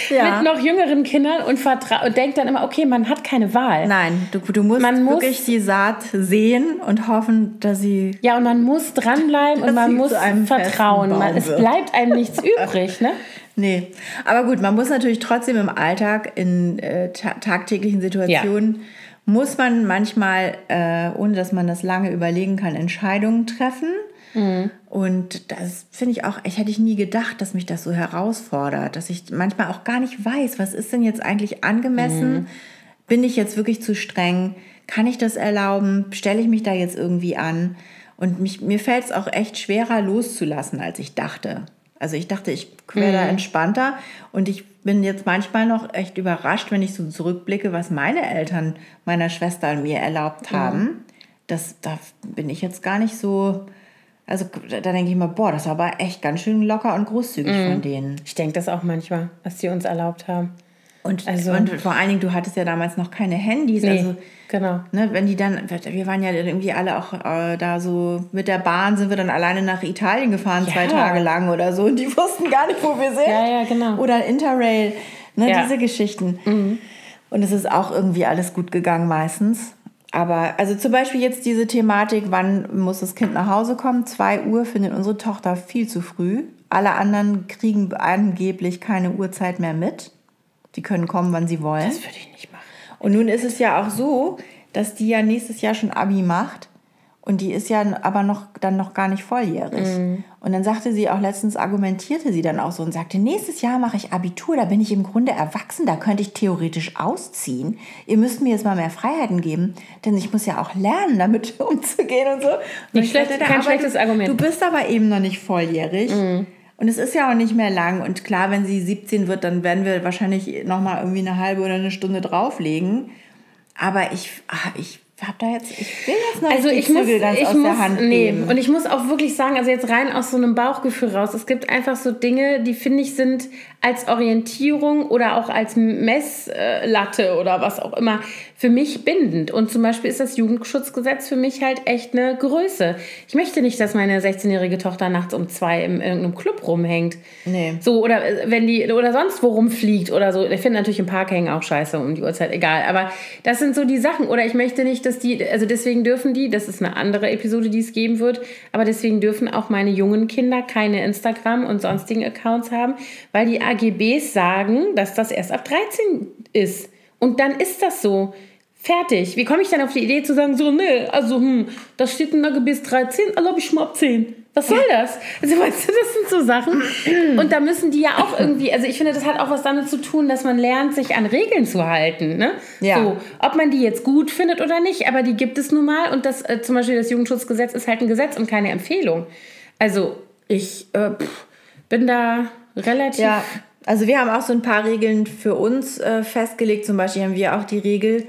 Ja. mit noch jüngeren Kindern und, und denke dann immer, okay, man hat keine Wahl. Nein, du, du musst Man muss- wirklich die Saat sehen und hoffen, dass sie. Ja, und man muss dranbleiben und man muss vertrauen. Man, es bleibt einem nichts übrig, ne? Nee. Aber gut, man muss natürlich trotzdem im Alltag, in äh, ta tagtäglichen Situationen, muss man manchmal, äh, ohne dass man das lange überlegen kann, Entscheidungen treffen. Und das finde ich auch, ich hätte ich nie gedacht, dass mich das so herausfordert, dass ich manchmal auch gar nicht weiß, was ist denn jetzt eigentlich angemessen? Bin ich jetzt wirklich zu streng? Kann ich das erlauben? Stelle ich mich da jetzt irgendwie an? Und mich, mir fällt es auch echt schwerer loszulassen, als ich dachte. Also ich dachte, ich wäre da entspannter und ich bin jetzt manchmal noch echt überrascht, wenn ich so zurückblicke, was meine Eltern meiner Schwester und mir erlaubt haben. Das, da bin ich jetzt gar nicht so. Also da denke ich mal, boah, das war aber echt ganz schön locker und großzügig von denen. Ich denke das auch manchmal, was die uns erlaubt haben. Und, Also- und vor allen Dingen, du hattest ja damals noch keine Handys. Nee, Also, genau. ne, wenn die dann, wir waren ja irgendwie alle auch äh, da so, mit der Bahn sind wir dann alleine nach Italien gefahren, Ja. zwei Tage lang oder so. Und die wussten gar nicht, wo wir sind. Ja, ja, genau. Oder Interrail, ne, Ja. Mhm. diese Geschichten. Und es ist auch irgendwie alles gut gegangen meistens. Aber also zum Beispiel jetzt diese Thematik, wann muss das Kind nach Hause kommen? 2 Uhr findet unsere Tochter viel zu früh. Alle anderen kriegen angeblich keine Uhrzeit mehr mit. Die können kommen, wann sie wollen. Das würde ich nicht machen. Und nun ist es ja auch so, dass die ja nächstes Jahr schon Abi macht. Und die ist ja aber noch, dann noch gar nicht volljährig. Und dann sagte sie auch letztens, argumentierte sie dann auch so und sagte, nächstes Jahr mache ich Abitur, da bin ich im Grunde erwachsen, da könnte ich theoretisch ausziehen. Ihr müsst mir jetzt mal mehr Freiheiten geben, denn ich muss ja auch lernen, damit umzugehen und so. Und schlecht- dachte, kein schlechtes du, Argument. Du bist aber eben noch nicht volljährig. Mhm. Und es ist ja auch nicht mehr lang. Und klar, wenn sie 17 wird, dann werden wir wahrscheinlich noch mal irgendwie eine halbe oder eine Stunde drauflegen. Aber ich, ah, ich habe da jetzt, ich will jetzt noch Also ich muss, ganz ich aus muss, der Hand nee, geben. und ich muss auch wirklich sagen, also jetzt rein aus so einem Bauchgefühl raus, es gibt einfach so Dinge, die finde ich sind als Orientierung oder auch als Messlatte oder was auch immer für mich bindend. Und zum Beispiel ist das Jugendschutzgesetz für mich halt echt eine Größe. Ich möchte nicht, dass meine 16-jährige Tochter nachts um zwei in irgendeinem Club rumhängt. Nee. So, oder äh, wenn die oder sonst wo rumfliegt oder so. Ich finde natürlich im Park hängen auch scheiße um die Uhrzeit, egal. Aber das sind so die Sachen. Oder ich möchte nicht, dass die, also deswegen dürfen die, das ist eine andere Episode, die es geben wird, aber deswegen dürfen auch meine jungen Kinder keine Instagram und sonstigen Accounts haben, weil die AGBs sagen, dass das erst ab 13 ist. Und dann ist das so. Fertig. Wie komme ich dann auf die Idee zu sagen, so, nee, also, hm, da steht ein AGBs 13, erlaube ich mal ab 10. Was soll das? Also, weißt du, das sind so Sachen. Und da müssen die ja auch irgendwie, also ich finde, das hat auch was damit zu tun, dass man lernt, sich an Regeln zu halten. Ne? Ja. So, ob man die jetzt gut findet oder nicht, aber die gibt es nun mal. Und das, äh, zum Beispiel das Jugendschutzgesetz ist halt ein Gesetz und keine Empfehlung. Also, ich äh, pff, bin da relativ. Ja, also wir haben auch so ein paar Regeln für uns äh, festgelegt. Zum Beispiel haben wir auch die Regel,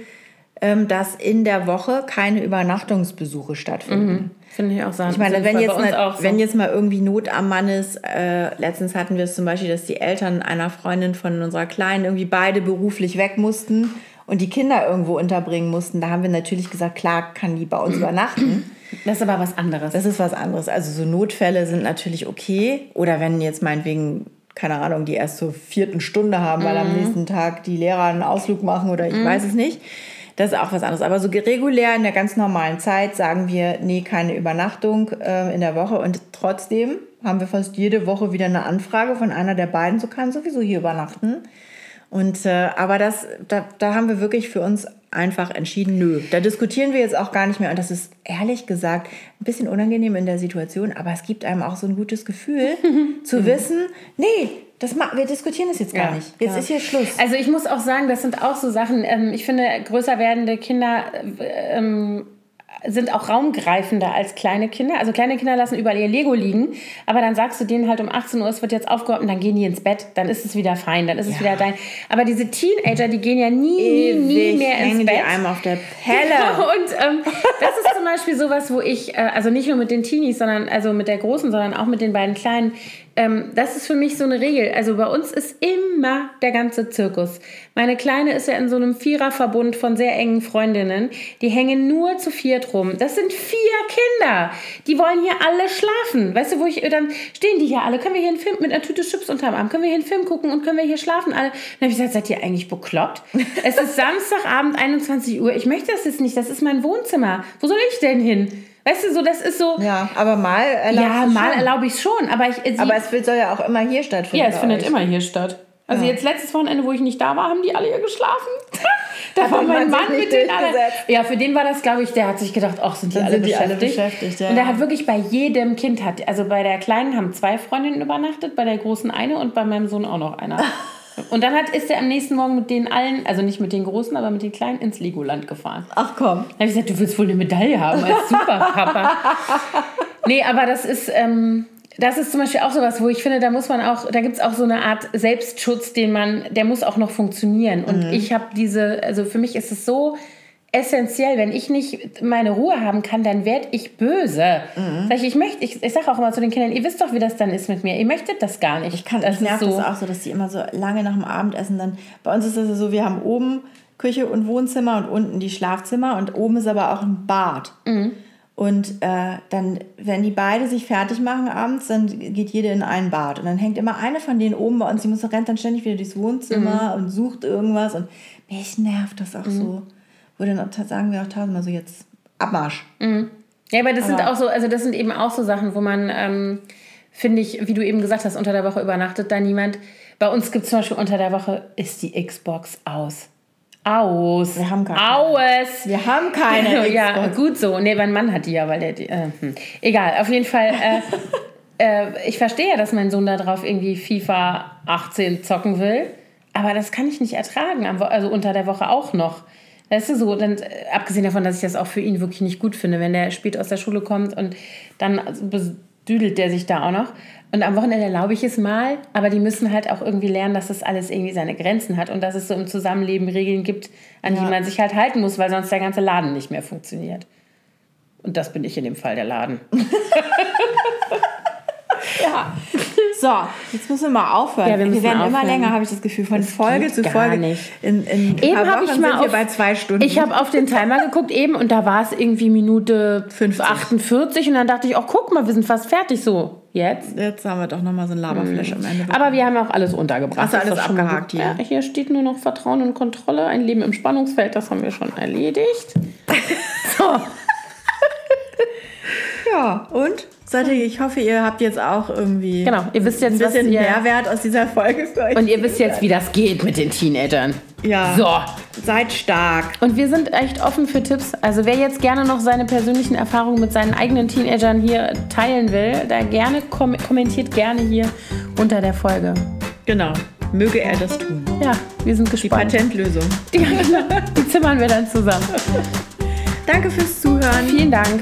ähm, dass in der Woche keine Übernachtungsbesuche stattfinden. Finde ich auch sagen. Ich meine, wenn jetzt, mal, so. wenn jetzt mal irgendwie Not am Mann ist, äh, letztens hatten wir es zum Beispiel, dass die Eltern einer Freundin von unserer Kleinen irgendwie beide beruflich weg mussten und die Kinder irgendwo unterbringen mussten. Da haben wir natürlich gesagt, klar kann die bei uns übernachten. Das ist aber was anderes. Das ist was anderes. Also so Notfälle sind natürlich okay. Oder wenn jetzt meinetwegen, keine Ahnung, die erst zur vierten Stunde haben, weil am nächsten Tag die Lehrer einen Ausflug machen oder ich weiß es nicht. Das ist auch was anderes. Aber so regulär in der ganz normalen Zeit sagen wir, nee, keine Übernachtung äh, in der Woche. Und trotzdem haben wir fast jede Woche wieder eine Anfrage von einer der beiden, so kann sowieso hier übernachten. Und äh, aber das, da, da haben wir wirklich für uns einfach entschieden, nö. Da diskutieren wir jetzt auch gar nicht mehr. Und das ist ehrlich gesagt ein bisschen unangenehm in der Situation, aber es gibt einem auch so ein gutes Gefühl, zu wissen, nee, das wir diskutieren das jetzt gar Ja, nicht. Jetzt ja. ist hier Schluss. Also ich muss auch sagen, das sind auch so Sachen, ähm, ich finde, größer werdende Kinder äh, ähm, sind auch raumgreifender als kleine Kinder. Also kleine Kinder lassen überall ihr Lego liegen, aber dann sagst du denen halt um 18 Uhr, es wird jetzt aufgeräumt und dann gehen die ins Bett, dann ist es wieder fein, dann ist es wieder dein. Aber diese Teenager, die gehen ja nie, nie, nie mehr ins Bett. die einem auf der Pelle. Und ähm, das ist zum Beispiel sowas, wo ich, äh, also nicht nur mit den Teenies, sondern also mit der Großen, sondern auch mit den beiden Kleinen, ähm, das ist für mich so eine Regel. Also bei uns ist immer der ganze Zirkus. Meine Kleine ist ja in so einem Viererverbund von sehr engen Freundinnen. Die hängen nur zu viert rum. Das sind vier Kinder. Die wollen hier alle schlafen. Weißt du, wo ich, dann stehen die hier alle. Können wir hier einen Film mit einer Tüte Chips unterm Arm? Können wir hier einen Film gucken und können wir hier schlafen alle? Dann habe ich gesagt, seid ihr eigentlich bekloppt? es ist Samstagabend, 21 Uhr. Ich möchte das jetzt nicht. Das ist mein Wohnzimmer. Wo soll ich denn hin? Weißt du, so das ist so. Ja, aber mal erlaubst Ja, mal erlaube ich schon, aber ich. Sie, Aber es soll ja auch immer hier stattfinden. ja, es findet euch. immer hier statt. Also Ja. jetzt letztes Wochenende, wo ich nicht da war, haben die alle hier geschlafen. da war mein Mann mit den anderen. Ja, für den war das, glaube ich, der hat sich gedacht, ach, sind die Dann alle sind die alle beschäftigt. beschäftigt, ja, und der ja. hat wirklich bei jedem Kind hat, also bei der Kleinen haben zwei Freundinnen übernachtet, bei der Großen eine und bei meinem Sohn auch noch einer. Und dann hat, ist er am nächsten Morgen mit den allen, also nicht mit den Großen, aber mit den Kleinen ins Legoland gefahren. Ach komm. Da habe ich gesagt, du willst wohl eine Medaille haben als Superpapa. nee, aber das ist, ähm, das ist zum Beispiel auch sowas, wo ich finde, da muss man auch, da gibt es auch so eine Art Selbstschutz, den man, der muss auch noch funktionieren. Und Mhm. ich habe diese, also für mich ist es so essentiell, wenn ich nicht meine Ruhe haben kann, dann werde ich böse. Mhm. Sag ich, ich möchte, ich, ich sage auch immer zu den Kindern, ihr wisst doch, wie das dann ist mit mir. Ihr möchtet das gar nicht. Ich kann, das ich nervt so. das auch so, dass die immer so lange nach dem Abendessen dann. Bei uns ist das ja so, wir haben oben Küche und Wohnzimmer und unten die Schlafzimmer und oben ist aber auch ein Bad. Mhm. Und äh, dann, wenn die beide sich fertig machen abends, dann geht jede in ein Bad. Und dann hängt immer eine von denen oben bei uns, die muss rennt dann ständig wieder durchs Wohnzimmer Mhm. und sucht irgendwas. Und mich nervt das auch so. Wo dann sagen wir auch tausendmal so jetzt Abmarsch. Ja, aber das sind Aber- auch so, also das sind eben auch so Sachen, wo man, ähm, finde ich, wie du eben gesagt hast, unter der Woche übernachtet da niemand. Bei uns gibt es zum Beispiel unter der Woche ist die Xbox aus. Aus. Wir haben keine. Aus. Wir haben keine ja, Xbox. gut so. Nee, mein Mann hat die ja, weil der die. Äh, hm. Egal, auf jeden Fall. Äh, äh, ich verstehe ja, dass mein Sohn da drauf irgendwie FIFA 18 zocken will. Aber das kann ich nicht ertragen. Also unter der Woche auch noch. Weißt du so, dann, äh, abgesehen davon, dass ich das auch für ihn wirklich nicht gut finde, wenn der spät aus der Schule kommt und dann also bedüdelt der sich da auch noch. Und am Wochenende erlaube ich es mal, aber die müssen halt auch irgendwie lernen, dass das alles irgendwie seine Grenzen hat und dass es so im Zusammenleben Regeln gibt, an die Ja. man sich halt halten muss, weil sonst der ganze Laden nicht mehr funktioniert. Und das bin ich in dem Fall, der Laden. Ja. So, jetzt müssen wir mal aufhören. Ja, wir müssen werden immer aufhören. länger, habe ich das Gefühl, von Folge geht zu gar Folge. nicht. In, in Eben habe ich mal wir auf, bei zwei Stunden. Ich habe auf den Timer geguckt eben und da war es irgendwie Minute 50. 48 und dann dachte ich, oh guck mal, wir sind fast fertig so. Jetzt. Jetzt haben wir doch nochmal so ein Laberflash am Ende. Aber wir haben auch alles untergebracht. Hast du Das alles abgehakt hier? Ja, hier steht nur noch Vertrauen und Kontrolle, ein Leben im Spannungsfeld, das haben wir schon erledigt. So. Ja, und? Seid ihr, ich hoffe, ihr habt jetzt auch irgendwie Genau, ihr wisst jetzt, ein was bisschen ihr... Mehrwert aus dieser Folge für euch. Und ihr wisst jetzt, wie das geht mit den Teenagern. ja, So. seid stark. Und wir sind echt offen für Tipps. Also wer jetzt gerne noch seine persönlichen Erfahrungen mit seinen eigenen Teenagern hier teilen will, da gerne kom kommentiert gerne hier unter der Folge. Genau. Möge er das tun. Ja, wir sind Die gespannt. Patentlösung. Die, die zimmern wir dann zusammen. Danke fürs Zuhören. Vielen Dank.